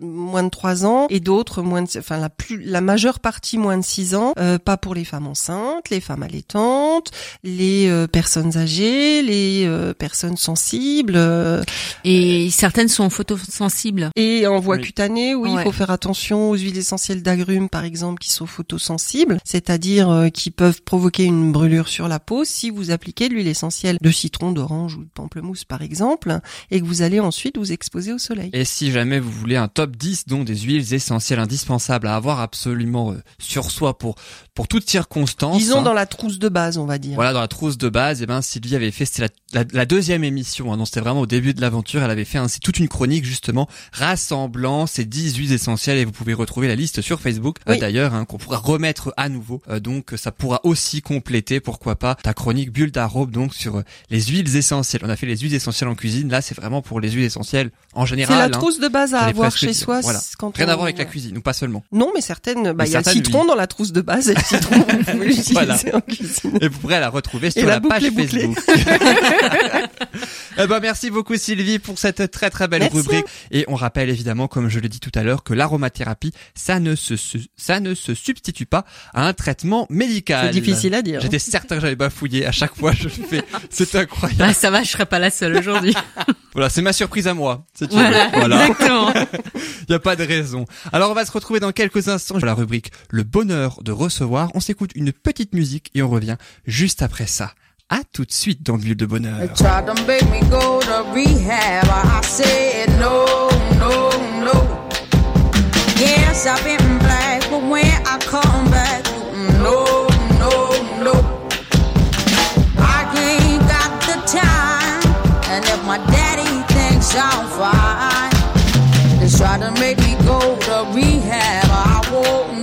moins de 3 ans et d'autres moins de enfin la plus la majeure partie moins de 6 ans euh, pas pour les femmes enceintes les femmes allaitantes les euh, personnes âgées les euh, personnes sensibles euh, Et certaines sont photosensibles. et en voie Oui. cutanée oui il Ouais. faut faire attention aux huiles essentielles d'agrumes par exemple qui sont photosensibles c'est-à-dire euh, qui peuvent provoquer une brûlure sur la peau si vous appliquez de l'huile essentielle de citron d'orange ou de pamplemousse par exemple et que vous allez ensuite vous exposer au soleil Et si jamais vous voulez un top 10 donc des huiles essentielles indispensables à avoir absolument euh, sur soi pour pour toutes circonstances. Disons hein. dans la trousse de base, on va dire. Voilà, dans la trousse de base, et ben Sylvie avait fait, c'était la, la, la deuxième émission, hein, donc c'était vraiment au début de l'aventure, elle avait fait ainsi toute une chronique justement rassemblant ces 10 huiles essentielles et vous pouvez retrouver la liste sur Facebook euh, d'ailleurs, hein, qu'on pourra remettre à nouveau, Euh, donc ça pourra aussi compléter, pourquoi pas, ta chronique bulle d'arôme donc sur euh, les huiles essentielles. On a fait les huiles essentielles en cuisine, là c'est vraiment pour les huiles essentielles en C'est général. la hein. trousse de base à avoir chez soi. voilà. Quand Rien on- à voir avec la cuisine, ou pas seulement. Non, mais certaines, bah, il y a le citron oui. dans la trousse de base et le citron, vous pouvez Voilà. en cuisine. Et vous pourrez la retrouver sur Et la, page. Facebook. eh ben, merci beaucoup Sylvie pour cette très très belle Merci. rubrique. Et on rappelle évidemment, comme je l'ai dit tout à l'heure, que l'aromathérapie, ça ne se, ça ne se substitue pas à un traitement médical. C'est difficile à dire. J'étais certain que j'allais bafouiller à chaque fois. Je le fais. C'est incroyable. Bah, ça va, je serai pas la seule aujourd'hui. Voilà, c'est ma surprise à moi. si tu voilà, veux. voilà. exactement. Il y a pas de raison. Alors on va se retrouver dans quelques instants pour la rubrique Le bonheur de recevoir. On s'écoute une petite musique et on revient juste après ça. À tout de suite dans Bulle de bonheur. Try to make me go to rehab. I won't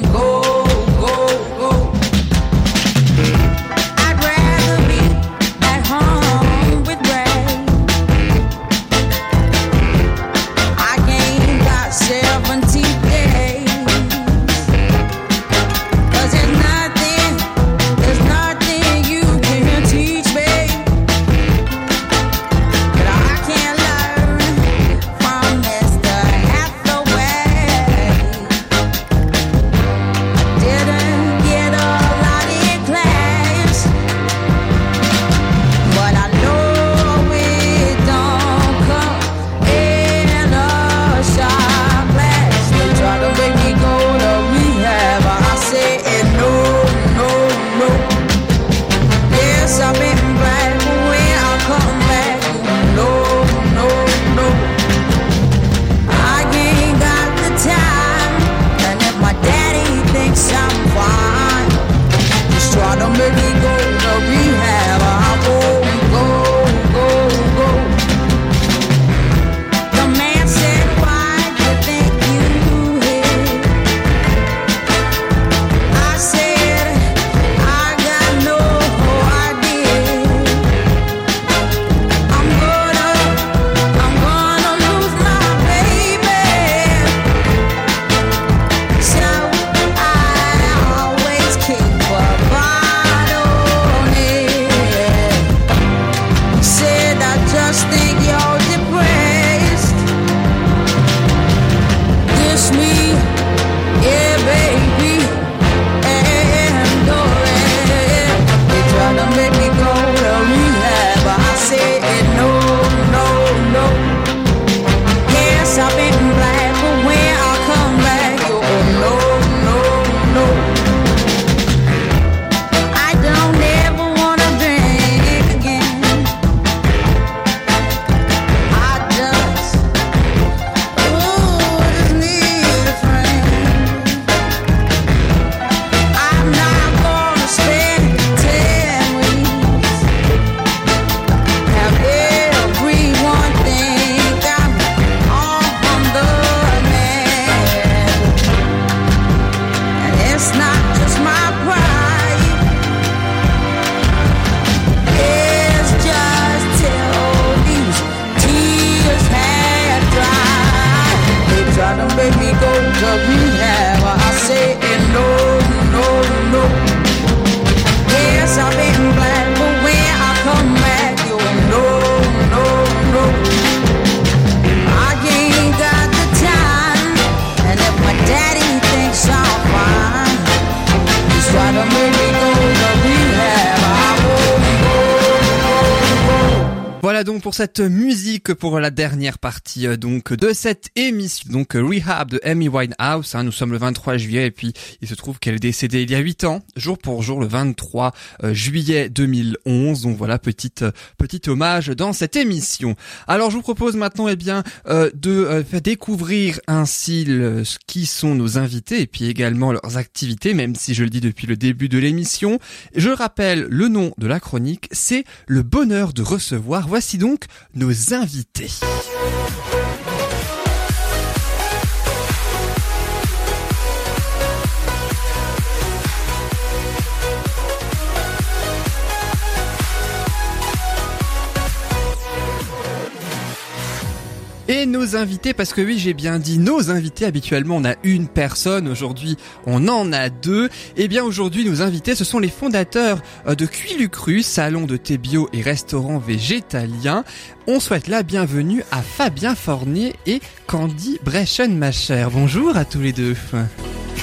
Voilà donc pour cette musique pour la dernière partie euh, donc de cette émission donc euh, Rehab de Amy Winehouse. Hein, nous sommes le 23 juillet et puis il se trouve qu'elle est décédée il y a 8 ans, jour pour jour le 23 euh, juillet 2011. Donc voilà petite petit hommage dans cette émission. Alors je vous propose maintenant eh bien de découvrir ainsi qui sont nos invités et puis également leurs activités même si je le dis depuis le début de l'émission. Je rappelle le nom de la chronique, c'est le bonheur de recevoir Voici donc nos invités. Et nos invités, parce que oui, j'ai bien dit nos invités. Habituellement, on a une personne. Aujourd'hui, on en a deux. Et eh bien, aujourd'hui, nos invités, ce sont les fondateurs euh, de Cuilucru, salon de thé bio et restaurant végétalien. On souhaite la bienvenue à Fabien Fornier et Candy Brechen, ma chère. Bonjour à tous les deux.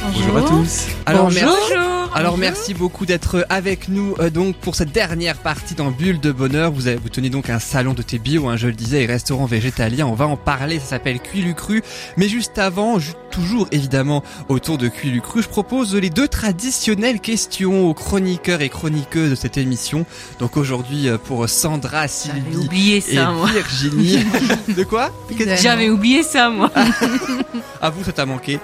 Bonjour, à tous. Alors, Bonjour. Alors merci beaucoup d'être avec nous euh, donc pour cette dernière partie dans Bulle de Bonheur. Vous, avez, vous tenez donc un salon de thé bio, hein, je le disais, et restaurant végétalien. On va en parler, ça s'appelle Cuilucru. Mais juste avant, toujours évidemment autour de Cuilucru, je propose les deux traditionnelles questions aux chroniqueurs et chroniqueuses de cette émission. Donc aujourd'hui euh, pour Sandra, Sylvie oublié ça, et moi. Virginie. de quoi? J'avais oublié ça moi. à vous ça t'a manqué.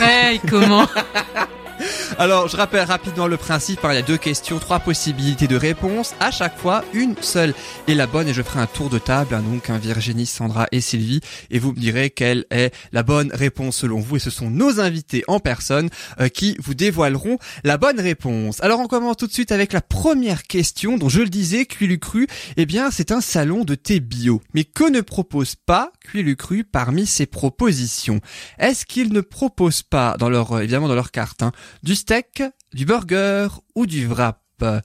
Ouais, comment? alors, je rappelle rapidement le principe. Hein. Il y a deux questions, trois possibilités de réponse. À chaque fois, une seule est la bonne et je ferai un tour de table. Hein, donc, un Virginie, Sandra et Sylvie. Et vous me direz quelle est la bonne réponse selon vous. Et ce sont nos invités en personne euh, qui vous dévoileront la bonne réponse. Alors, on commence tout de suite avec la première question dont je le disais, Cuilucru. Eh bien, c'est un salon de thé bio. Mais que ne propose pas Cuilucru parmi ses propositions? Est-ce qu'il ne propose pas, dans leur, euh, évidemment dans leur carte, hein, du steak, du burger ou du wrap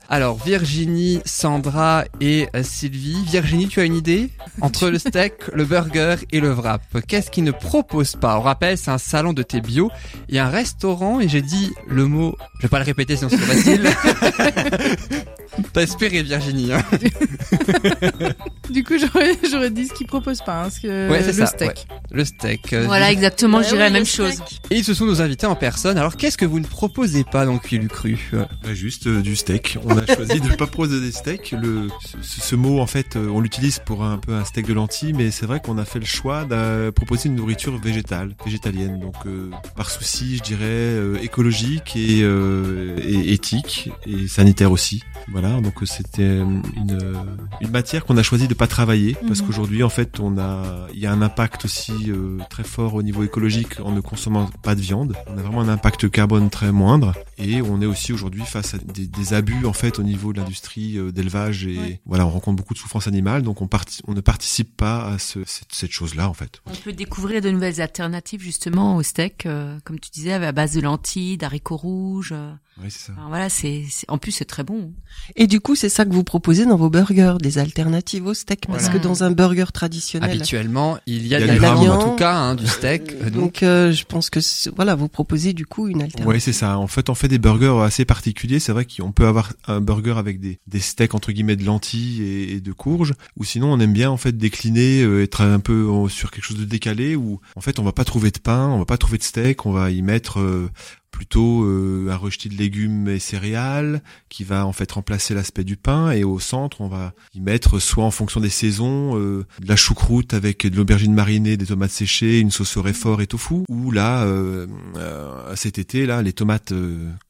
alors Virginie, Sandra et euh, Sylvie. Virginie, tu as une idée? Entre le steak, le burger et le wrap, qu'est-ce qu'ils ne proposent pas? On rappelle, c'est un salon de thé bio. A un restaurant et j'ai dit le mot, je vais pas le répéter sinon c'est facile. T'as espéré Virginie. Hein du coup, j'aurais, dit ce qu'ils proposent pas, hein, que ouais, le, ça, steak. le steak. Euh, voilà, exactement, je dirais la même chose. Et ce sont nos invités en personne. Alors, qu'est-ce que vous ne proposez pas dans Cuilu Cru? Bah, Juste euh, du steak. On a choisi de ne pas proposer des steaks. Le, ce, ce, mot, en fait, euh, on l'utilise pour un, peu un steak de lentilles, mais c'est vrai qu'on a fait le choix de proposer une nourriture végétale, végétalienne. Donc, par souci, je dirais, écologique et, et éthique et sanitaire aussi. Voilà, donc c'était une, une matière qu'on a choisi de pas travailler parce mhm. qu'aujourd'hui en fait on a il y a un impact aussi euh, très fort au niveau écologique en ne consommant pas de viande. On a vraiment un impact carbone très moindre et on est aussi aujourd'hui face à des, des, abus en fait au niveau de l'industrie euh, d'élevage et voilà on rencontre beaucoup de souffrance animale donc on, on ne participe pas à ce, cette, cette chose là en fait. On peut découvrir de nouvelles alternatives justement au steak euh, comme tu disais à base de lentilles, d'haricots rouges. Oui, c'est ça. voilà, c'est en plus c'est très bon. Et du coup, c'est ça que vous proposez dans vos burgers, des alternatives au steak, parce que dans un burger traditionnel, habituellement, il y a, de la viande, en tout cas, hein, du steak. Euh, donc, euh, je pense que voilà, vous proposez du coup une alternative. Oui, c'est ça. En fait, on fait des burgers assez particuliers. C'est vrai qu'on peut avoir un burger avec des, des steaks entre guillemets de lentilles et, de courges, ou sinon on aime bien en fait décliner, euh, être un peu sur quelque chose de décalé, où en fait on va pas trouver de pain, on va pas trouver de steak, on va y mettre plutôt euh, un rejeté de légumes et céréales qui va en fait remplacer l'aspect du pain. Et au centre on va y mettre soit en fonction des saisons euh, de la choucroute avec de l'aubergine marinée, des tomates séchées, une sauce au réfort et tofu. Ou là euh, cet été là les tomates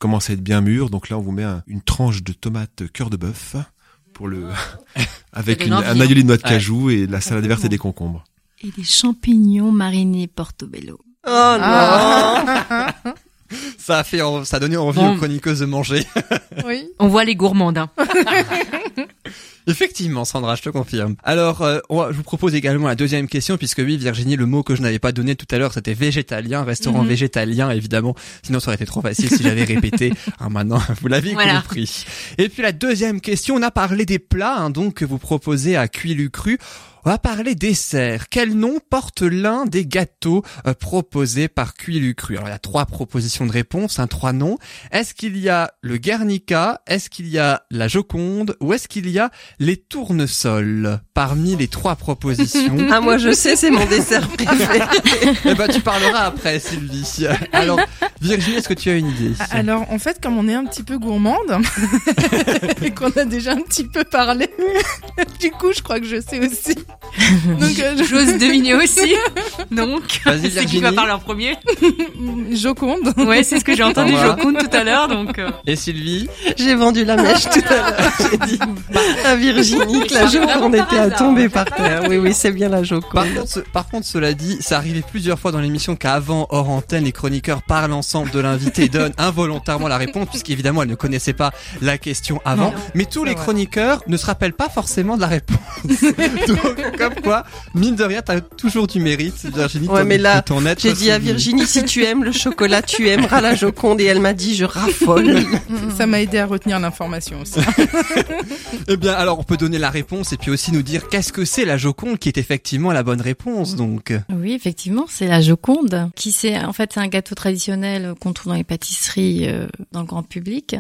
commencent à être bien mûres. Donc là on vous met une tranche de tomate cœur de bœuf pour le avec une, un aïoli de noix de cajou et de la salade verte et des concombres. Et des champignons marinés portobello. Oh non. Ah. ça a fait, ça a donné envie aux chroniqueuses de manger. Oui. On voit les gourmandes. Hein. Effectivement, Sandra, je te confirme. Alors, euh, je vous propose également la deuxième question, puisque oui, Virginie, le mot que je n'avais pas donné tout à l'heure, c'était végétalien, restaurant mhm. végétalien, évidemment. Sinon, ça aurait été trop facile si j'avais répété. Alors maintenant, vous l'avez compris. Et puis la deuxième question, on a parlé des plats, hein, donc que vous proposez à Cuilu Cru. On va parler dessert. Quel nom porte l'un des gâteaux euh, proposés par Cuilucru Alors il y a trois propositions de réponse, hein, trois noms. Est-ce qu'il y a le Guernica? Est-ce qu'il y a la Joconde? Ou est-ce qu'il y a les tournesols? Parmi les trois propositions. Ah moi je sais, c'est mon dessert préféré. eh ben tu parleras après Sylvie. Alors Virginie, est-ce que tu as une idée? Alors en fait, comme on est un petit peu gourmande et qu'on a déjà un petit peu parlé, du coup je crois que je sais aussi. Donc euh, j'ose deviner aussi. Donc Vas-y, c'est qui va parler en premier Joconde. Ouais, c'est ce que j'ai entendu. Joconde tout à l'heure. Donc euh, Et Sylvie J'ai vendu la mèche tout à l'heure. J'ai dit à Virginie que la Joconde était à tomber par terre. Oui, oui, c'est bien la Par Joconde. contre, ce- par contre, cela dit, ça arrivait plusieurs fois dans l'émission qu'avant, hors antenne, les chroniqueurs parlent ensemble de l'invité et donnent involontairement la réponse, puisqu'évidemment, elle ne connaissait pas la question avant. Non. Mais tous les chroniqueurs ne se rappellent pas forcément de la réponse. Donc, comme quoi, mine de rien, t'as toujours du mérite, Virginie. Ouais, mais là, J'ai dit à. Virginie, si tu aimes le chocolat, tu aimeras la Joconde. Et elle m'a dit, je raffole. Ça m'a aidé à retenir l'information aussi. Eh bien, alors, on peut donner la réponse et puis aussi nous dire qu'est-ce que c'est la Joconde qui est effectivement la bonne réponse, donc. Oui, effectivement, c'est la Joconde, qui c'est en fait c'est un gâteau traditionnel qu'on trouve dans les pâtisseries euh, dans le grand public.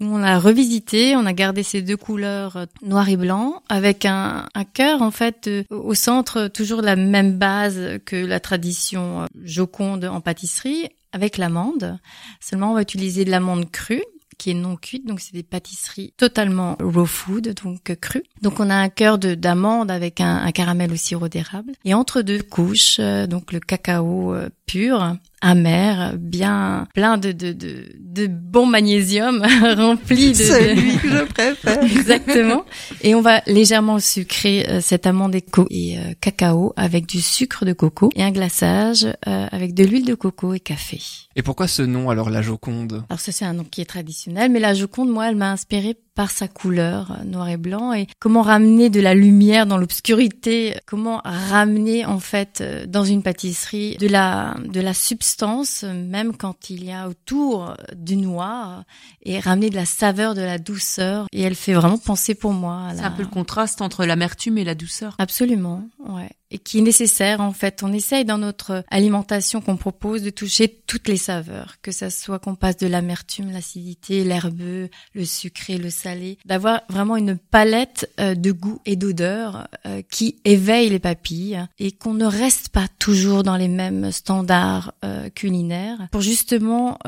Nous, on l'a revisité, on a gardé ces deux couleurs euh, noir et blanc avec un, un cœur en fait euh, au centre toujours la même base que la tradition euh, Joconde en pâtisserie avec l'amande. Seulement, on va utiliser de l'amande crue qui est non cuite, donc c'est des pâtisseries totalement raw food, donc euh, crues. Donc on a un cœur de d'amande avec un, un caramel au sirop d'érable. Et entre deux couches, donc le cacao pur, amer, bien plein de de de, de bon magnésium rempli de, C'est de- que je préfère. Exactement. Et on va légèrement sucrer euh, cette amande et, co- et euh, cacao avec du sucre de coco et un glaçage euh, avec de l'huile de coco et café. Et pourquoi ce nom, alors, la Joconde? Alors ça c'est un nom qui est traditionnel, mais la Joconde, moi, elle m'a inspirée par sa couleur euh, noir et blanc et comment ramener de la lumière dans l'obscurité, comment ramener en fait euh, dans une pâtisserie de la de la substance euh, même quand il y a autour euh, du noir et ramener de la saveur, de la douceur et elle fait vraiment penser pour moi. à c'est la- un peu le contraste entre l'amertume et la douceur. Absolument, ouais. Et qui est nécessaire en fait. On essaye dans notre alimentation qu'on propose de toucher toutes les saveurs, que ça soit qu'on passe de l'amertume, l'acidité, l'herbeux, le sucré, le salé, d'avoir vraiment une palette euh, de goût et d'odeur euh, qui éveille les papilles et qu'on ne reste pas toujours dans les mêmes standards euh, culinaires pour justement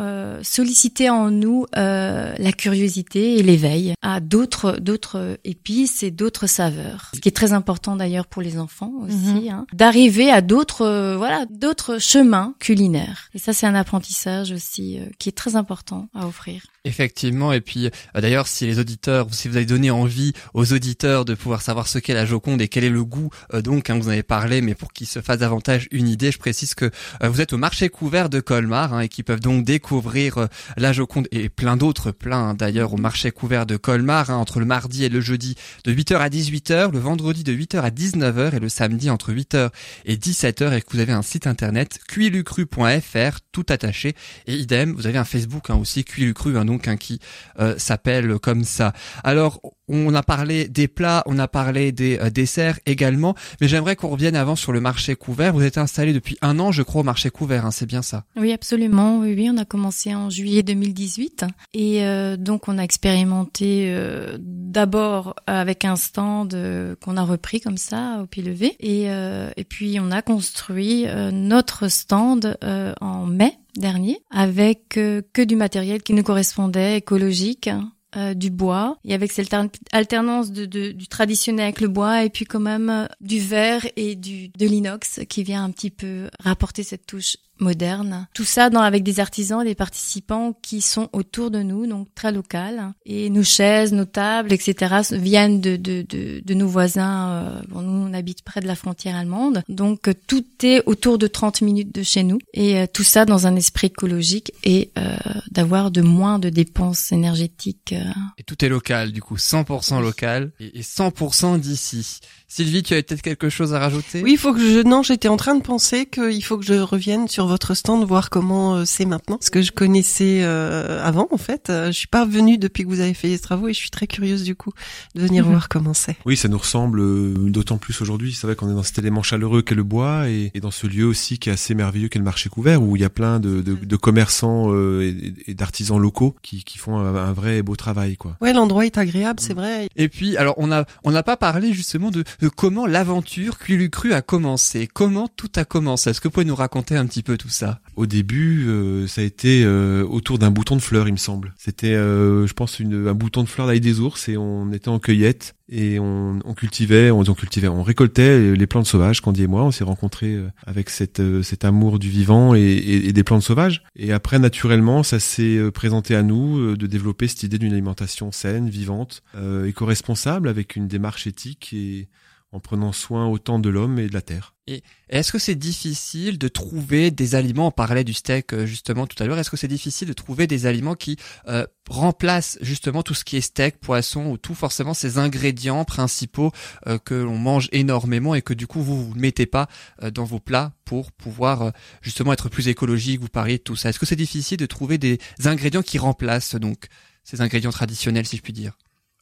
solliciter en nous la curiosité et l'éveil à d'autres d'autres épices et d'autres saveurs. Ce qui est très important d'ailleurs pour les enfants aussi, hein, d'arriver à d'autres euh, voilà d'autres chemins culinaires. Et ça c'est un apprentissage aussi euh, qui est très important à offrir. Effectivement, et puis euh, d'ailleurs, si les auditeurs, si vous avez donné envie aux auditeurs de pouvoir savoir ce qu'est la Joconde et quel est le goût, euh, donc hein, vous en avez parlé, mais pour qu'ils se fassent davantage une idée, je précise que euh, vous êtes au marché couvert de Colmar hein, et qui peuvent donc découvrir la Joconde et plein d'autres, plein d'ailleurs au marché couvert de Colmar hein, entre le mardi et le jeudi de 8h à 18h, le vendredi de 8h à 19h et le samedi entre 8h et 17h et que vous avez un site internet cuilucru.fr tout attaché. Et idem, vous avez un Facebook aussi cuilucru hein, donc hein, qui euh, s'appelle comme ça. Alors on a parlé des plats, on a parlé des euh, desserts également, mais j'aimerais qu'on revienne avant sur le marché couvert. Vous êtes installé depuis un an, je crois, au marché couvert, hein, c'est bien ça? Oui, absolument. Oui, oui, on a commencé en juillet 2018 et euh, donc on a expérimenté euh, d'abord avec un stand euh, qu'on a repris comme ça au pied levé et euh, et puis on a construit notre stand en mai dernier avec euh, que du matériel qui nous correspondait, écologique. euh, du bois et avec cette altern- alternance de, de- du traditionnel avec le bois et puis quand même euh, du verre et du de l'inox qui vient un petit peu rapporter cette touche moderne. Tout ça dans, avec des artisans et des participants qui sont autour de nous, donc très local. Et nos chaises, nos tables, etc. viennent de, de, de, de nos voisins. euh, bon, nous, on habite près de la frontière allemande. Donc, euh, tout est autour de 30 minutes de chez nous. Et euh, tout ça dans un esprit écologique et euh, d'avoir de moins de dépenses énergétiques. euh. Et tout est local, du coup, 100% local et et 100% d'ici. Sylvie, tu avais peut-être quelque chose à rajouter? Oui, il faut que je. Non, j'étais en train de penser qu'il faut que je revienne sur sur votre stand, voir comment euh, c'est maintenant. Ce que je connaissais euh, avant, en fait. Euh, je suis pas venue depuis que vous avez fait les travaux et je suis très curieuse du coup de venir Mhm. voir comment c'est. Oui, ça nous ressemble euh, d'autant plus aujourd'hui. C'est vrai qu'on est dans cet élément chaleureux qu'est le bois et, et dans ce lieu aussi qui est assez merveilleux qu'est le marché couvert où il y a plein de, de, de commerçants euh, et, et d'artisans locaux qui, qui font un, un vrai et beau travail, quoi. Ouais, l'endroit est agréable, c'est vrai. Et puis, alors, on a, on n'a pas parlé justement de, de comment l'aventure Culu a commencé. Comment tout a commencé? Est-ce que vous pouvez nous raconter un petit peu tout ça Au début, euh, ça a été euh, autour d'un bouton de fleurs, il me semble. C'était, euh, je pense, une, un bouton de fleurs d'ail des ours et on était en cueillette et on, on cultivait, on, cultivait, on récoltait les plantes sauvages. Candy et moi, on s'est rencontrés euh, avec cette, euh, cet amour du vivant et, et- et des plantes sauvages. Et après, naturellement, ça s'est euh, présenté à nous de développer cette idée d'une alimentation saine, vivante, éco-responsable, avec une démarche éthique et en prenant soin autant de l'homme et de la terre. Et est-ce que c'est difficile de trouver des aliments, on parlait du steak euh, justement tout à l'heure, est-ce que c'est difficile de trouver des aliments qui euh, remplacent justement tout ce qui est steak, poisson ou tout forcément ces ingrédients principaux euh, que l'on mange énormément et que du coup vous ne mettez pas euh, dans vos plats pour pouvoir euh, justement être plus écologique, vous parliez de tout ça. Est-ce que c'est difficile de trouver des ingrédients qui remplacent donc ces ingrédients traditionnels si je puis dire?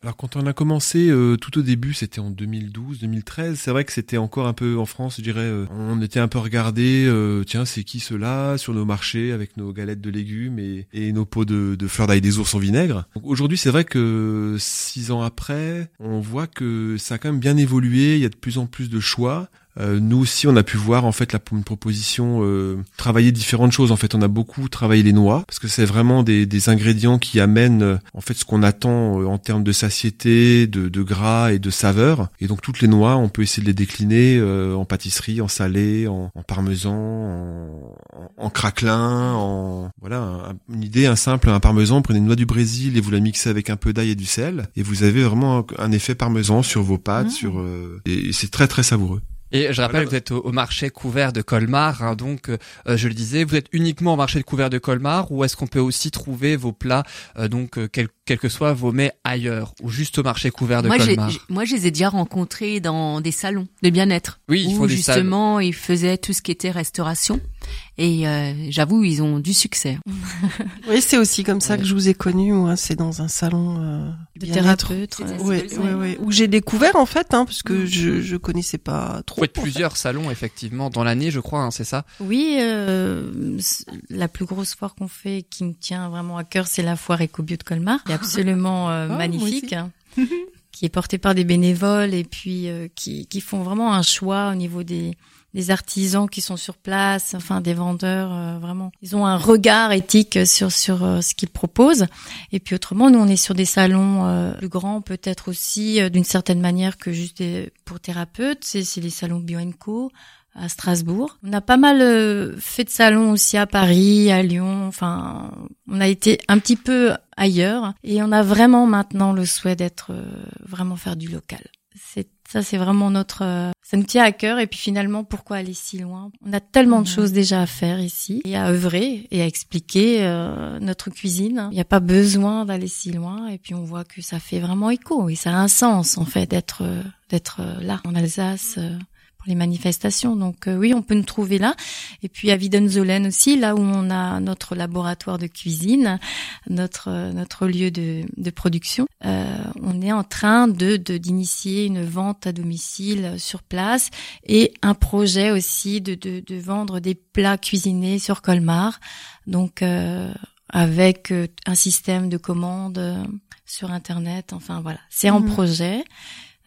Alors quand on a commencé euh, tout au début, c'était en 2012, 2013. C'est vrai que c'était encore un peu en France, je dirais. euh, on était un peu regardé. euh, tiens, c'est qui ceux-là sur nos marchés avec nos galettes de légumes et, nos pots de, de fleurs d'ail des ours en vinaigre. Aujourd'hui, c'est vrai que six ans après, on voit que ça a quand même bien évolué. Il y a de plus en plus de choix. Euh, nous aussi, on a pu voir en fait la une proposition euh, travailler différentes choses. En fait, on a beaucoup travaillé les noix parce que c'est vraiment des, des ingrédients qui amènent euh, en fait ce qu'on attend euh, en termes de satiété, de, de gras et de saveur. Et donc toutes les noix, on peut essayer de les décliner euh, en pâtisserie, en salé, en, en parmesan, en, en, craquelin, en voilà un- une idée, un simple, un parmesan. Prenez une noix du Brésil et vous la mixez avec un peu d'ail et du sel, et vous avez vraiment un, un effet parmesan sur vos pâtes, Mmh. sur euh, et c'est très très savoureux. Et je rappelle Voilà. vous êtes au, au marché couvert de Colmar, hein, donc euh, je le disais, vous êtes uniquement au marché de couvert de Colmar ou est-ce qu'on peut aussi trouver vos plats, euh, donc euh, quels que soient vos mets ailleurs ou juste au marché couvert de Moi, j'ai- Colmar j'ai- moi, je les ai déjà rencontrés dans des salons de bien-être. Oui, ils où font des justement, ils faisaient tout ce qui était restauration. Et euh, j'avoue, ils ont du succès. Oui, c'est aussi comme ça que je vous ai connu, moi. C'est dans un salon euh, De thérapeute. C'était- ouais. Oui, oui, oui. Où j'ai découvert en fait, hein, parce que je je connaissais pas trop. Vous faites fait. plusieurs salons effectivement dans l'année, je crois, hein, c'est ça? Oui, euh, la plus grosse foire qu'on fait qui me tient vraiment à cœur, c'est la foire Ecobio de Colmar, est absolument euh, moi magnifique, hein, qui est portée par des bénévoles et puis euh, qui, qui font vraiment un choix au niveau des, des artisans qui sont sur place, enfin des vendeurs, euh, vraiment. Ils ont un regard éthique sur sur euh, ce qu'ils proposent. Et puis autrement, nous on est sur des salons euh, plus grands, peut-être aussi euh, d'une certaine manière que juste des- pour thérapeutes. C'est c'est les salons Bio Co à Strasbourg. On a pas mal euh, fait de salons aussi à Paris, à Lyon. Enfin, on a été un petit peu ailleurs et on a vraiment maintenant le souhait d'être euh, vraiment faire du local. C'est ça, c'est vraiment notre. euh, ça nous tient à cœur et puis finalement, pourquoi aller si loin? On a tellement de choses déjà à faire ici et à œuvrer et à expliquer euh, notre cuisine. Il n'y a pas besoin d'aller si loin et puis on voit que ça fait vraiment écho et ça a un sens en fait d'être euh, d'être là en Alsace. Pour les manifestations. Donc euh, oui, on peut nous trouver là. Et puis à Widenzolen aussi, là où on a notre laboratoire de cuisine, notre euh, notre lieu de, de production. Euh, on est en train de de- d'initier une vente à domicile sur place et un projet aussi de de, de vendre des plats cuisinés sur Colmar. Donc euh, avec euh, un système de commande euh, sur internet. Enfin voilà, c'est en Mhm. projet.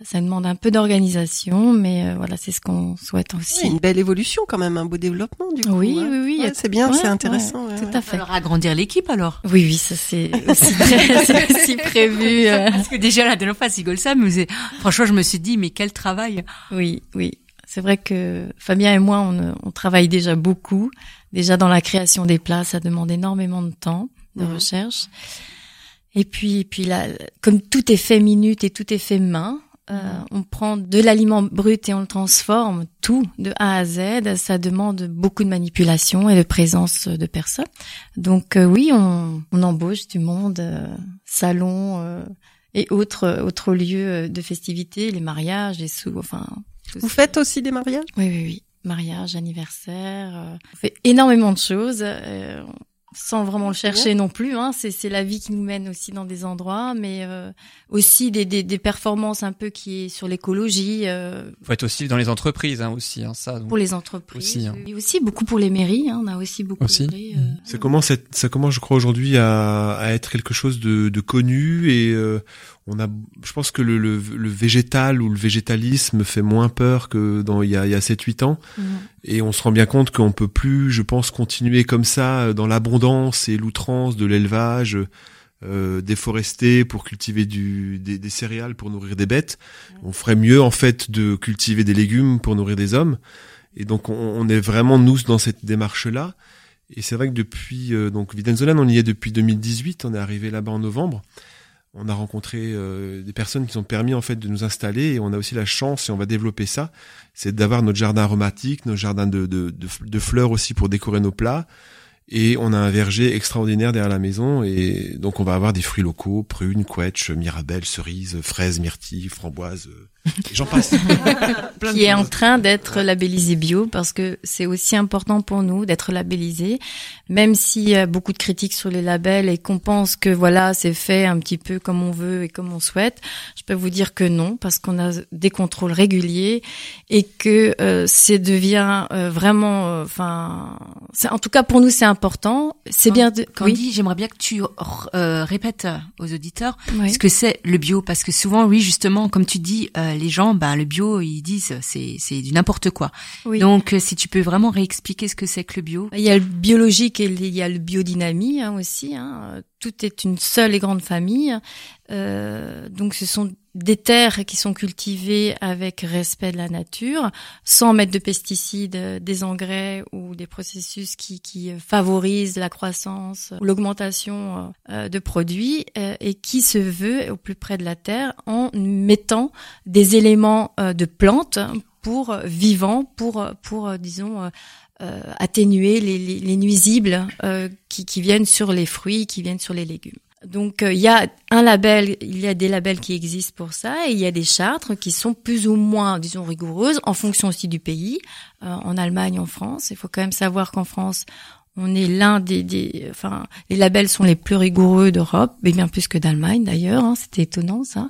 Ça demande un peu d'organisation, mais euh, voilà, c'est ce qu'on souhaite Oui, aussi. une belle évolution quand même, un beau développement du coup. Oui, hein. oui, oui, Ouais, c'est bien, ouais, c'est intéressant. ouais, ouais, tout à fait. Alors agrandir l'équipe alors. Oui, oui, ça c'est aussi, aussi prévu. euh. Parce que déjà la dernière fois, Sigol ça, mais vous avez- franchement, je me suis dit, mais quel travail. Oui, oui. C'est vrai que Fabien et moi, on, on travaille déjà beaucoup. Déjà dans la création des plats, ça demande énormément de temps, de Mhm. recherche. Et puis, puis là, comme tout est fait minute et tout est fait main, euh, on prend de l'aliment brut et on le transforme tout de A à Z. Ça demande beaucoup de manipulation et de présence de personnes. Donc euh, oui, on, on embauche du monde, euh, salons euh, et autres autres lieux de festivités, les mariages, les sous, enfin. Vous faites aussi des mariages? Oui, oui, oui. mariage, anniversaire. euh, on fait énormément de choses. Sans vraiment le chercher non plus, hein. c'est c'est la vie qui nous mène aussi dans des endroits, mais euh, aussi des, des, des performances un peu qui est sur l'écologie euh, Faut être aussi dans les entreprises hein, aussi, hein, ça. donc. pour les entreprises, Aussi, hein. et aussi beaucoup pour les mairies. Hein. On a aussi beaucoup Aussi. mairies, euh, Ça commence, à ça commence, je crois, aujourd'hui à, à être quelque chose de, de connu et euh, on a, je pense que le, le, le végétal ou le végétalisme fait moins peur que dans il y a, il y a 7-8 ans mhm. et on se rend bien compte qu'on peut plus, je pense, continuer comme ça euh, dans l'abondance et l'outrance de l'élevage. Euh, déforester pour cultiver du, des, des céréales pour nourrir des bêtes. On ferait mieux en fait de cultiver des légumes pour nourrir des hommes. Et donc on, on est vraiment nous dans cette démarche-là. Et c'est vrai que depuis euh, donc Videnzolan, on y est depuis 2018. On est arrivé là-bas en novembre. On a rencontré euh, des personnes qui ont permis en fait de nous installer et on a aussi la chance et on va développer ça, c'est d'avoir notre jardin aromatique, nos jardins de, de, fleurs aussi pour décorer nos plats. Et on a un verger extraordinaire derrière la maison et donc on va avoir des fruits locaux, prunes, quetch, mirabelles, cerises, fraises, myrtilles, framboises, euh, j'en passe. Qui est en train d'être labellisé bio parce que c'est aussi important pour nous d'être labellisé, même s'il y a beaucoup de critiques sur les labels et qu'on pense que voilà c'est fait un petit peu comme on veut et comme on souhaite. Je peux vous dire que non parce qu'on a des contrôles réguliers et que euh, c'est devient euh, vraiment, euh, enfin, en tout cas pour nous c'est important. C'est bien de. Candy, j'aimerais bien que tu euh, répètes aux auditeurs Oui. ce que c'est le bio, parce que souvent, oui, justement, comme tu dis, euh, les gens, bah, le bio, ils disent c'est c'est du n'importe quoi. Oui. Donc, euh, si tu peux vraiment réexpliquer ce que c'est que le bio. Il y a le biologique et il y a le biodynamie hein, aussi. Hein. Tout est une seule et grande famille. Euh, donc ce sont des terres qui sont cultivées avec respect de la nature, sans mettre de pesticides, euh, des engrais ou des processus qui, qui euh, favorisent la croissance ou l'augmentation de produits et qui se veut au plus près de la terre en mettant des éléments de plantes pour vivants, pour, pour disons, euh, atténuer les, les, les nuisibles euh, qui, qui viennent sur les fruits, qui viennent sur les légumes. Donc euh, il y a un label, il y a des labels qui existent pour ça, et il y a des chartes qui sont plus ou moins, disons, rigoureuses en fonction aussi du pays. Euh, en Allemagne, en France, il faut quand même savoir qu'en France, on est l'un des, des, enfin, les labels sont les plus rigoureux d'Europe, mais bien plus que d'Allemagne d'ailleurs. Hein, C'était étonnant ça.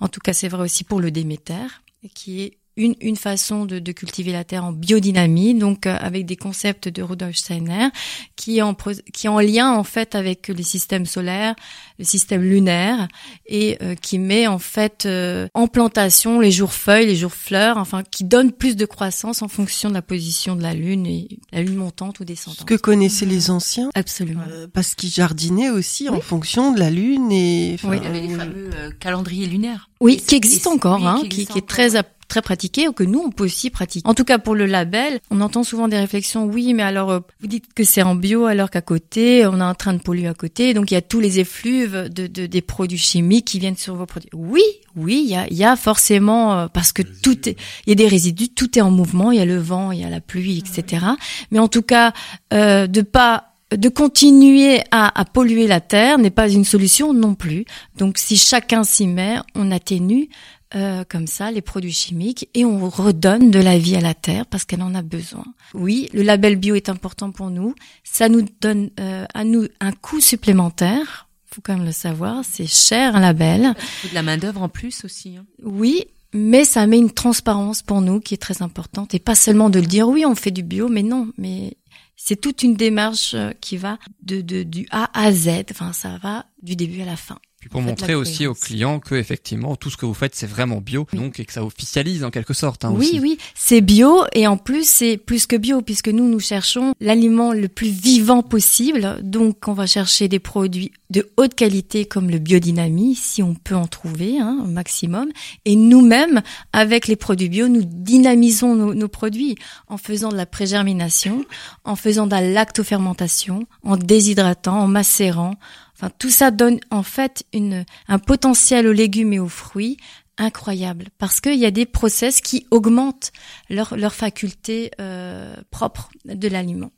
En tout cas, c'est vrai aussi pour le Déméter, qui est une, une façon de, de cultiver la terre en biodynamie, donc euh, avec des concepts de Rudolf Steiner, qui est, en, pro- qui est en lien en fait avec les systèmes solaires, le système lunaire, et euh, qui met en fait euh, en plantation les jours feuilles, les jours fleurs, enfin qui donne plus de croissance en fonction de la position de la lune, et la lune montante ou Ce descendante. que connaissaient les anciens, Absolument. euh, parce qu'ils jardinaient aussi en fonction de la lune et. enfin, Oui. Il y avait les fameux euh, calendriers lunaires. Oui, Et qui existe encore, oui, hein, qui qui, existe qui est très très pratiqué ou que nous on peut aussi pratiquer. En tout cas pour le label, on entend souvent des réflexions. Oui, mais alors euh, vous dites que c'est en bio alors qu'à côté on est en train de polluer à côté, donc il y a tous les effluves de, de- des produits chimiques qui viennent sur vos produits. Oui, oui, il y a, il y a forcément euh, parce que tout est, il y a des résidus, tout est en mouvement, il y a le vent, il y a la pluie, etc. Mais en tout cas, euh, de pas de continuer à, à polluer la terre n'est pas une solution non plus. Donc si chacun s'y met, on atténue euh, comme ça les produits chimiques et on redonne de la vie à la terre parce qu'elle en a besoin. Oui, le label bio est important pour nous. Ça nous donne euh, à nous un coût supplémentaire. Faut quand même le savoir, c'est cher un label. Il faut de la main d'œuvre en plus aussi. hein. Oui, mais ça met une transparence pour nous qui est très importante et pas seulement de le dire oui, on fait du bio, mais non, mais c'est toute une démarche euh, qui va de, de du A à Z. Enfin, ça va du début à la fin. Puis pour montrer aussi aux clients que effectivement tout ce que vous faites c'est vraiment bio, Oui. donc et que ça officialise en quelque sorte. Hein, oui, aussi. oui, c'est bio et en plus c'est plus que bio puisque nous nous cherchons l'aliment le plus vivant possible. Donc on va chercher des produits de haute qualité comme le biodynamie si on peut en trouver hein, au maximum. Et nous-mêmes avec les produits bio nous dynamisons nos, nos produits en faisant de la prégérmination, en faisant de la lactofermentation, en déshydratant, en macérant. Enfin tout ça donne en fait une un potentiel aux légumes et aux fruits incroyable parce qu'il y a des process qui augmentent leur, leur faculté euh, propre de l'aliment.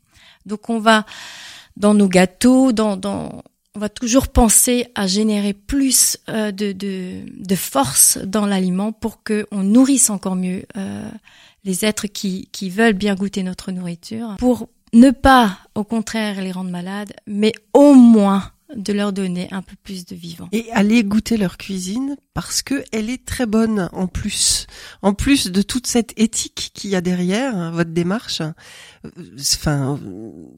Donc on va dans nos gâteaux, dans, dans on va toujours penser à générer plus euh, de, de, de force dans l'aliment pour que on nourrisse encore mieux euh, les êtres qui, qui veulent bien goûter notre nourriture, pour ne pas, au contraire, les rendre malades, mais au moins de leur donner un peu plus de vivant. Et aller goûter leur cuisine parce que elle est très bonne en plus. En plus de toute cette éthique qu'il y a derrière hein, votre démarche, euh, enfin,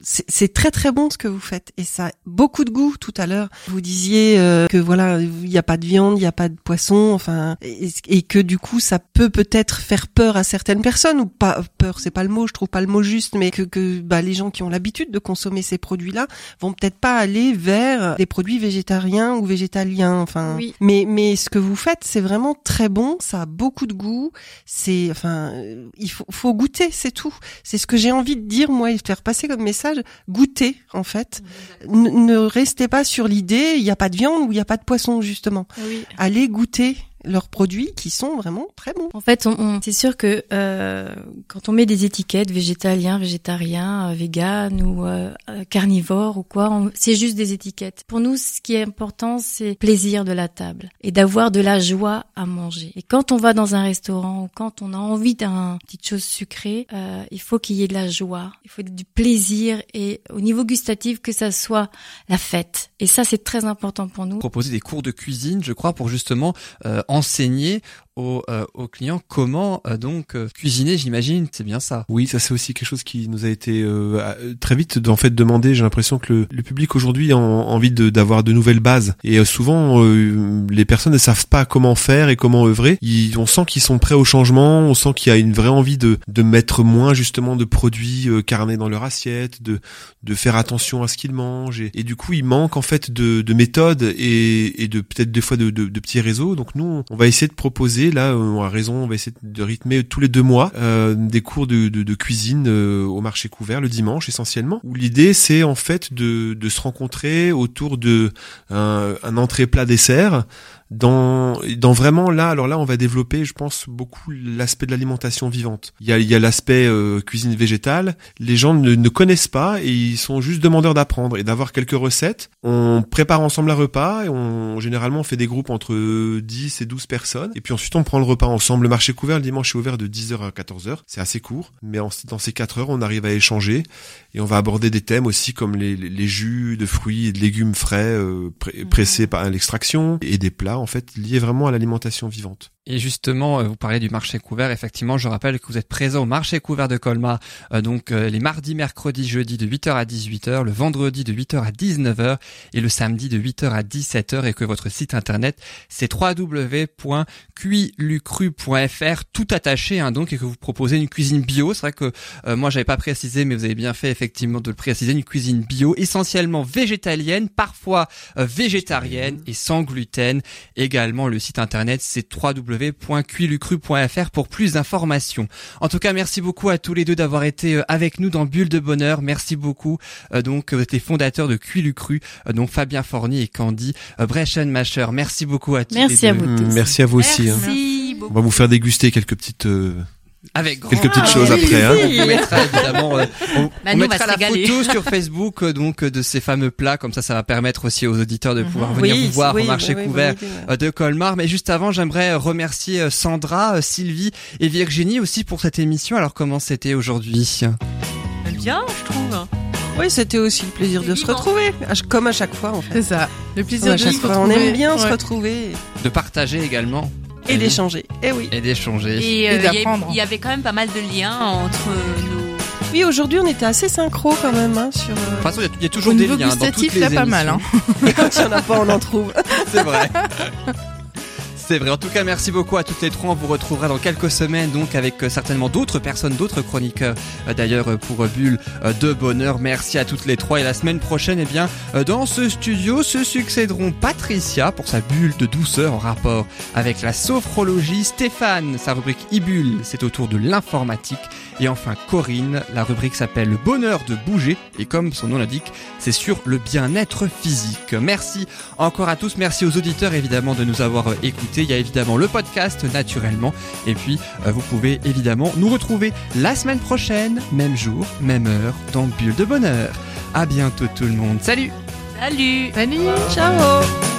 c'est c'est très très bon ce que vous faites et ça a beaucoup de goût. Tout à l'heure, vous disiez euh, que voilà, il n'y a pas de viande, il n'y a pas de poisson, enfin, et, et que du coup, ça peut peut-être faire peur à certaines personnes ou pas peur, c'est pas le mot, je trouve pas le mot juste, mais que que bah, les gens qui ont l'habitude de consommer ces produits-là vont peut-être pas aller vers des produits végétariens ou végétaliens. Enfin, Oui. mais mais ce que vous faites, c'est vraiment très bon. Ça a beaucoup de goût. C'est enfin, euh, il faut faut goûter, c'est tout. C'est ce que j'ai envie de dire moi et de faire passer comme message. Goûter en fait. N- ne restez pas sur l'idée il n'y a pas de viande ou il n'y a pas de poisson justement. Oui. Allez goûter leurs produits qui sont vraiment très bons. En fait, on, on- c'est sûr que euh, quand on met des étiquettes végétalien, végétarien, euh, vegan ou euh, euh, carnivore ou quoi, on- c'est juste des étiquettes. Pour nous, ce qui est important, c'est le plaisir de la table et d'avoir de la joie à manger. Et quand on va dans un restaurant ou quand on a envie d'un petite chose sucrée, euh, il faut qu'il y ait de la joie, il faut du plaisir et au niveau gustatif que ça soit la fête. Et ça, c'est très important pour nous. proposer des cours de cuisine, je crois, pour justement euh, enseigner aux, euh, clients comment euh, donc euh, cuisiner, j'imagine, c'est bien ça. Oui, ça c'est aussi quelque chose qui nous a été euh, très vite en fait demandé. J'ai l'impression que le, public aujourd'hui a en- envie d'avoir de, nouvelles bases et souvent les personnes ne savent pas comment faire et comment œuvrer. On sent qu'ils sont prêts au changement, on sent qu'il y a une vraie envie de, mettre moins justement de produits carnés dans leur assiette, de, faire attention à ce qu'ils mangent et, du coup il manque en fait de, de méthodes et, de peut-être des fois de petits réseaux. Donc nous on va essayer de proposer là euh, on a raison, on va essayer de rythmer tous les deux mois euh, des cours de, cuisine euh, au marché couvert le dimanche essentiellement. Où l'idée c'est en fait de, se rencontrer autour de un entrée plat dessert dans dans vraiment là alors là on va développer je pense beaucoup l'aspect de l'alimentation vivante. Il y a il y a l'aspect euh, cuisine végétale. Les gens ne, ne connaissent pas et ils sont juste demandeurs d'apprendre et d'avoir quelques recettes. On prépare ensemble un repas et on généralement on fait des groupes entre 10 et 12 personnes. Et puis ensuite on prend le repas ensemble. Le marché couvert le dimanche est ouvert de 10h à 14h c'est assez court. Mais en- dans ces 4 heures on arrive à échanger et on va aborder des thèmes aussi comme les, les- les jus de fruits et de légumes frais euh, pressés par l'extraction et des plats en fait liés vraiment à l'alimentation vivante. Et justement, euh, vous parlez du marché couvert. Effectivement, je rappelle que vous êtes présent au marché couvert de Colmar, euh, donc euh, les mardis, mercredis, jeudis de 8h à 18h, le vendredi de 8h à 19h et le samedi de 8h à 17h et que votre site internet c'est www.cuilucru.fr tout attaché hein, donc et que vous proposez une cuisine bio. C'est vrai que euh, moi j'avais pas précisé mais vous avez bien fait effectivement de le préciser, une cuisine bio essentiellement végétalienne, parfois euh, végétarienne et sans gluten. Également le site internet c'est www.cuilucru.fr pour plus d'informations. En tout cas, merci beaucoup à tous les deux d'avoir été euh, avec nous dans Bulle de Bonheur. Merci beaucoup. Euh, donc, vous êtes les fondateurs de Cuilucru, euh, donc Fabien Forny et Candy euh, Breschenmacher. Merci beaucoup à tous Merci les à vous. tous. Merci à vous aussi. hein. Merci On va vous faire déguster quelques petites euh, Avec grand quelques petites choses après. Hein. On mettra évidemment, euh, on, Bah, mettra la régaler. photo sur Facebook euh, donc euh, de ces fameux plats. Comme ça, ça va permettre aussi aux auditeurs de pouvoir venir Oui, vous voir oui, au marché couvert euh, de Colmar. Mais juste avant, j'aimerais remercier Sandra, Sylvie et Virginie aussi pour cette émission. Alors comment c'était aujourd'hui? Bien, je trouve. Oui, c'était aussi le plaisir de se retrouver, comme à chaque fois en fait. C'est ça. Le plaisir de se fois, on retrouver. aime bien se retrouver De partager également et d'échanger. Eh oui. et d'échanger. Et Et euh, il y a- d'apprendre. il y avait quand même pas mal de liens entre nos. Oui, aujourd'hui on était assez synchro quand même hein, sur. De euh, toute façon, il y a- il y, a toujours Au des niveau liens dans toutes gustatif, les il y a pas mal. Hein. Et quand il y en a pas, on en trouve. C'est vrai. C'est vrai. En tout cas, merci beaucoup à toutes les trois. On vous retrouvera dans quelques semaines, donc avec euh, certainement d'autres personnes, d'autres chroniqueurs. Euh, D'ailleurs, euh, pour Bulle de bonheur, merci à toutes les trois. Et la semaine prochaine, eh bien, dans ce studio se succéderont Patricia pour sa bulle de douceur en rapport avec la sophrologie, Stéphane, sa rubrique e-bulle, c'est autour de l'informatique. Et enfin Corinne, la rubrique s'appelle Le bonheur de bouger et comme son nom l'indique, c'est sur le bien-être physique. Merci encore à tous, merci aux auditeurs évidemment de nous avoir euh, Il y a évidemment le podcast naturellement et puis euh, vous pouvez évidemment nous retrouver la semaine prochaine, même jour, même heure dans Bulle de bonheur. À bientôt tout le monde. Salut Salut Salut Ciao.